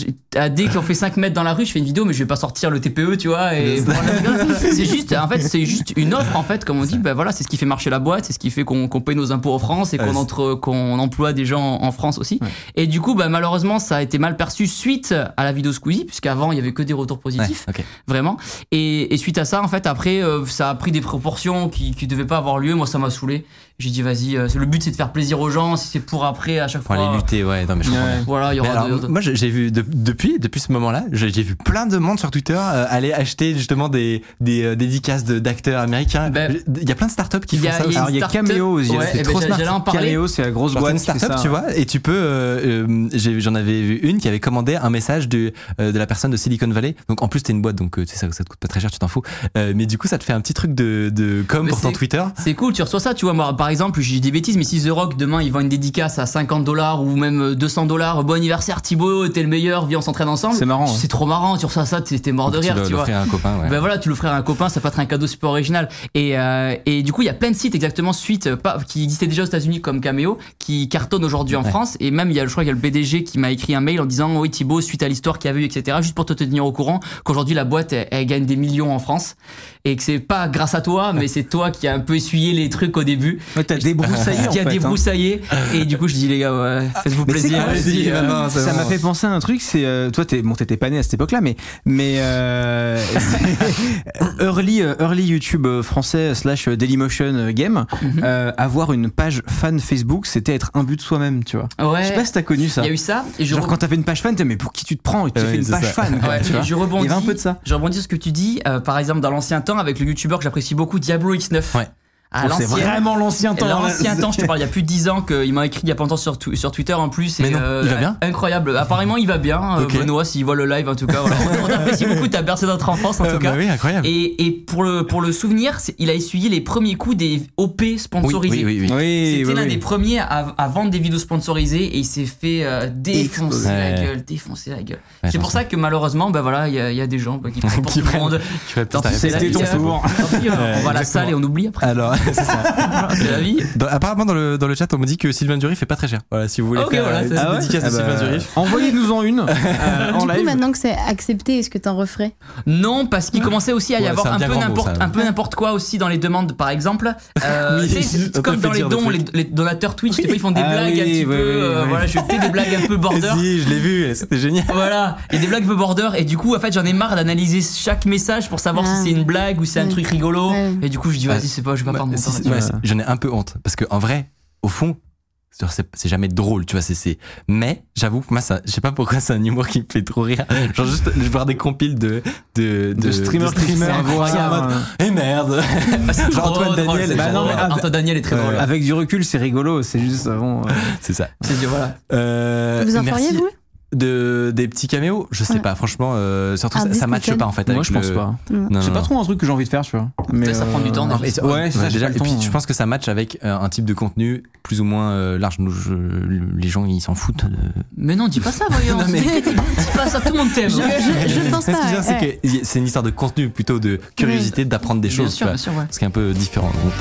dès qu'on fait 5 mètres dans la rue, je fais une vidéo, mais je vais pas sortir le TPE, tu vois. Et (laughs)
C'est
juste, en fait, c'est juste une offre, en fait, comme on dit. Bah voilà, c'est ce qui fait marcher la boîte, c'est ce qui fait qu'on qu'on paye nos impôts en France et
Ouais,
qu'on entre- qu'on emploie des gens en France aussi. Et du coup, bah, malheureusement, ça a été mal perçu suite à la vidéo Squeezie, puisqu'avant il y avait que des retours
Ouais,
positifs vraiment. Et, et suite à ça, en fait, après, euh, ça a pris des proportions qui, qui devaient pas avoir lieu. Moi, ça m'a saoulé. J'ai dit, vas-y, euh, le but c'est de faire plaisir aux gens. Si c'est pour après, à chaque
Pour
fois.
aller lutter, ouais, non, mais je comprends
Ouais.
bien.
Voilà, il y aura
alors,
de-
moi, j'ai vu de- depuis depuis ce moment-là, j'ai vu plein de monde sur Twitter euh, aller acheter justement des des euh, dédicaces d'acteurs américains.
Ben,
Il y a plein de startups qui font
a-
ça
y
Alors, il y a. Cameo aussi.
Ouais,
c'est
eh ben,
trop
j'allais-
smart. Cameo, c'est la grosse boîte
startup, tu vois, et tu peux. J'en avais vu une qui avait commandé un message de de la personne de Silicon Valley. Donc en plus t'es une boîte, donc ça, ça te coûte pas très cher, tu t'en fous. Mais du coup ça te fait un petit truc de de com
Mais
pour ton Twitter.
C'est cool, tu reçois ça, tu vois. Moi, par exemple, j'ai des bêtises, mais si The Rock demain il vend une dédicace à 50 dollars ou même 200 dollars, bon anniversaire Thibaut, t'es le meilleur, viens on s'entraîne ensemble.
C'est marrant, ouais.
C'est trop marrant, tu reçois ça, t'es mort de rire, tu vois.
l'offrir à un copain, ouais.
Ben voilà, tu l'offriras à un copain, ça peut être un cadeau super original. Et, euh, et du coup, il y a plein de sites exactement suite, euh, pas, qui existaient déjà aux États-Unis comme Cameo, qui cartonnent aujourd'hui en
Ouais.
France. Et même, il y a, je crois qu'il y a le PDG qui m'a écrit un mail en disant Oui, Thibaut, suite à l'histoire qu'il y a eu, etc., juste pour te tenir au courant qu'aujourd'hui, la boîte, elle, elle gagne des millions en France. Et que c'est pas grâce à toi, mais c'est toi qui a un peu essuyé les trucs au début.
Ouais, t'as débroussaillé. (laughs)
qui a
fait, hein.
débroussaillé. Et du coup, je dis Les gars, ouais, faites-vous
Mais c'est
plaisir.
euh, non,
ça m'a fait penser à un truc, c'est euh, toi t'es bon t'étais pas né à cette époque-là, mais mais euh, (laughs) early early YouTube français slash Dailymotion game,
Mhm.
euh, avoir une page fan Facebook, c'était être un but de soi-même, tu vois.
Ouais.
Je sais pas si t'as connu ça.
Il y a eu ça. Et je
Genre
re-
quand t'avais une page fan, t'es mais pour qui tu te prends Tu
Ouais,
fais une page
ça.
fan, quoi,
Ouais,
tu vois.
je rebondis.
Il y avait un peu de ça.
Je rebondis sur ce que tu dis. euh, par exemple, dans l'ancien temps, avec le youtubeur que j'apprécie beaucoup, Diablo X9.
Ouais.
À
Oh, c'est vraiment l'ancien temps. là.
L'ancien temps, je te parle, il y a plus de 10 ans qu'il m'a écrit il y a pas longtemps sur, sur Twitter en plus.
Mais non, il va bien
Incroyable. Apparemment, il va bien. euh. Benoît, s'il voit le live, en tout cas. voilà. (laughs) On t'apprécie beaucoup, t'as bercé notre enfance, en
Euh,
tout cas.
bah oui, incroyable.
Et, et pour, le, pour le souvenir, il a essuyé les premiers coups des OP
oui,
sponsorisés.
oui, oui, oui.
Oui,
C'était
oui,
l'un
oui.
des premiers à, à vendre des vidéos sponsorisées et il s'est fait euh, défoncer la
Ouais.
gueule, défoncer la gueule.
Ouais,
c'est pour ça que malheureusement, ben voilà, il y, a- il y a des gens bah, qui prennent pour (laughs)
Qui
tout le
prennent-
monde. La
C'était ton
hein.
tour.
Hein, on va à la salle et on oublie après.
Alors, c'est ça. (laughs)
C'est la vie.
Dans- apparemment dans le dans le chat on me dit que Sylvain Dury fait pas très cher. Voilà, si vous voulez
Ok,
faire
voilà,
euh,
c'est-
une
Ah ouais
dédicace de
Ah bah,
Sylvain Dury.
Envoyez-nous en une (laughs) euh, en
Du coup,
live.
maintenant que c'est accepté, est-ce que t'en referais?
Non, parce qu'il commençait aussi à y
Ouais,
avoir
c'est un
un
bien
peu
grand mot,
n'importe
ça.
un peu n'importe quoi aussi dans les demandes, par exemple. (laughs) Euh,
Oui,
tu sais,
on te
comme
fait
dans les
dire des
dons, les,
trucs.
les donateurs Twitch, des fois ils font des
Ah
blagues
oui,
un petit
oui,
peu.
oui,
euh,
oui.
Voilà, je fais des blagues un peu border.
Si, je l'ai vu, c'était génial.
Voilà, il y a des blagues un peu border et du coup en fait j'en ai marre d'analyser chaque message pour savoir
Ah.
si c'est une blague ou c'est un
Ouais.
truc rigolo
Ouais.
et du coup je dis vas-y c'est pas je vais pas perdre
ouais, J'en ai un peu honte parce que en vrai, au fond, c'est jamais drôle, tu vois. C'est c'est. Mais j'avoue que moi, ça, je sais pas pourquoi c'est un humour qui me fait trop rire. Genre juste je voir des compiles de de
de streamer streamer
streamers
voilà.
en mode, Eh merde. (laughs) Genre Antoine
drôle,
Daniel,
bah non,
Antoine Daniel est très
Ouais.
drôle.
Avec du recul, c'est rigolo, c'est juste bon. euh, (laughs)
C'est ça.
C'est dit, voilà.
Euh,
Vous en feriez, vous?
De des petits caméos je sais
Ouais.
pas franchement euh, surtout ça, ça matche pas en fait
Moi,
avec
je pense
le-
pas.
non,
C'est
non,
pas
non.
trop un truc que j'ai envie de faire, tu vois. Mais
ça prend du temps,
euh, et ça- Ouais, c'est ça,
déjà, et puis
temps.
je pense que ça match avec euh, un type de contenu plus ou moins euh, large je- les gens ils s'en foutent de...
Mais non dis pas ça voyons. (laughs)
Non, mais- (laughs)
dis pas ça tout le monde t'aime.
Je,
ok
je, je pense
Ce
pas.
dire, c'est
ouais.
que c'est une histoire de contenu plutôt de curiosité d'apprendre des
Bien
choses
sûr,
tu vois.
bien sûr, ouais.
ce qui est un peu différent donc.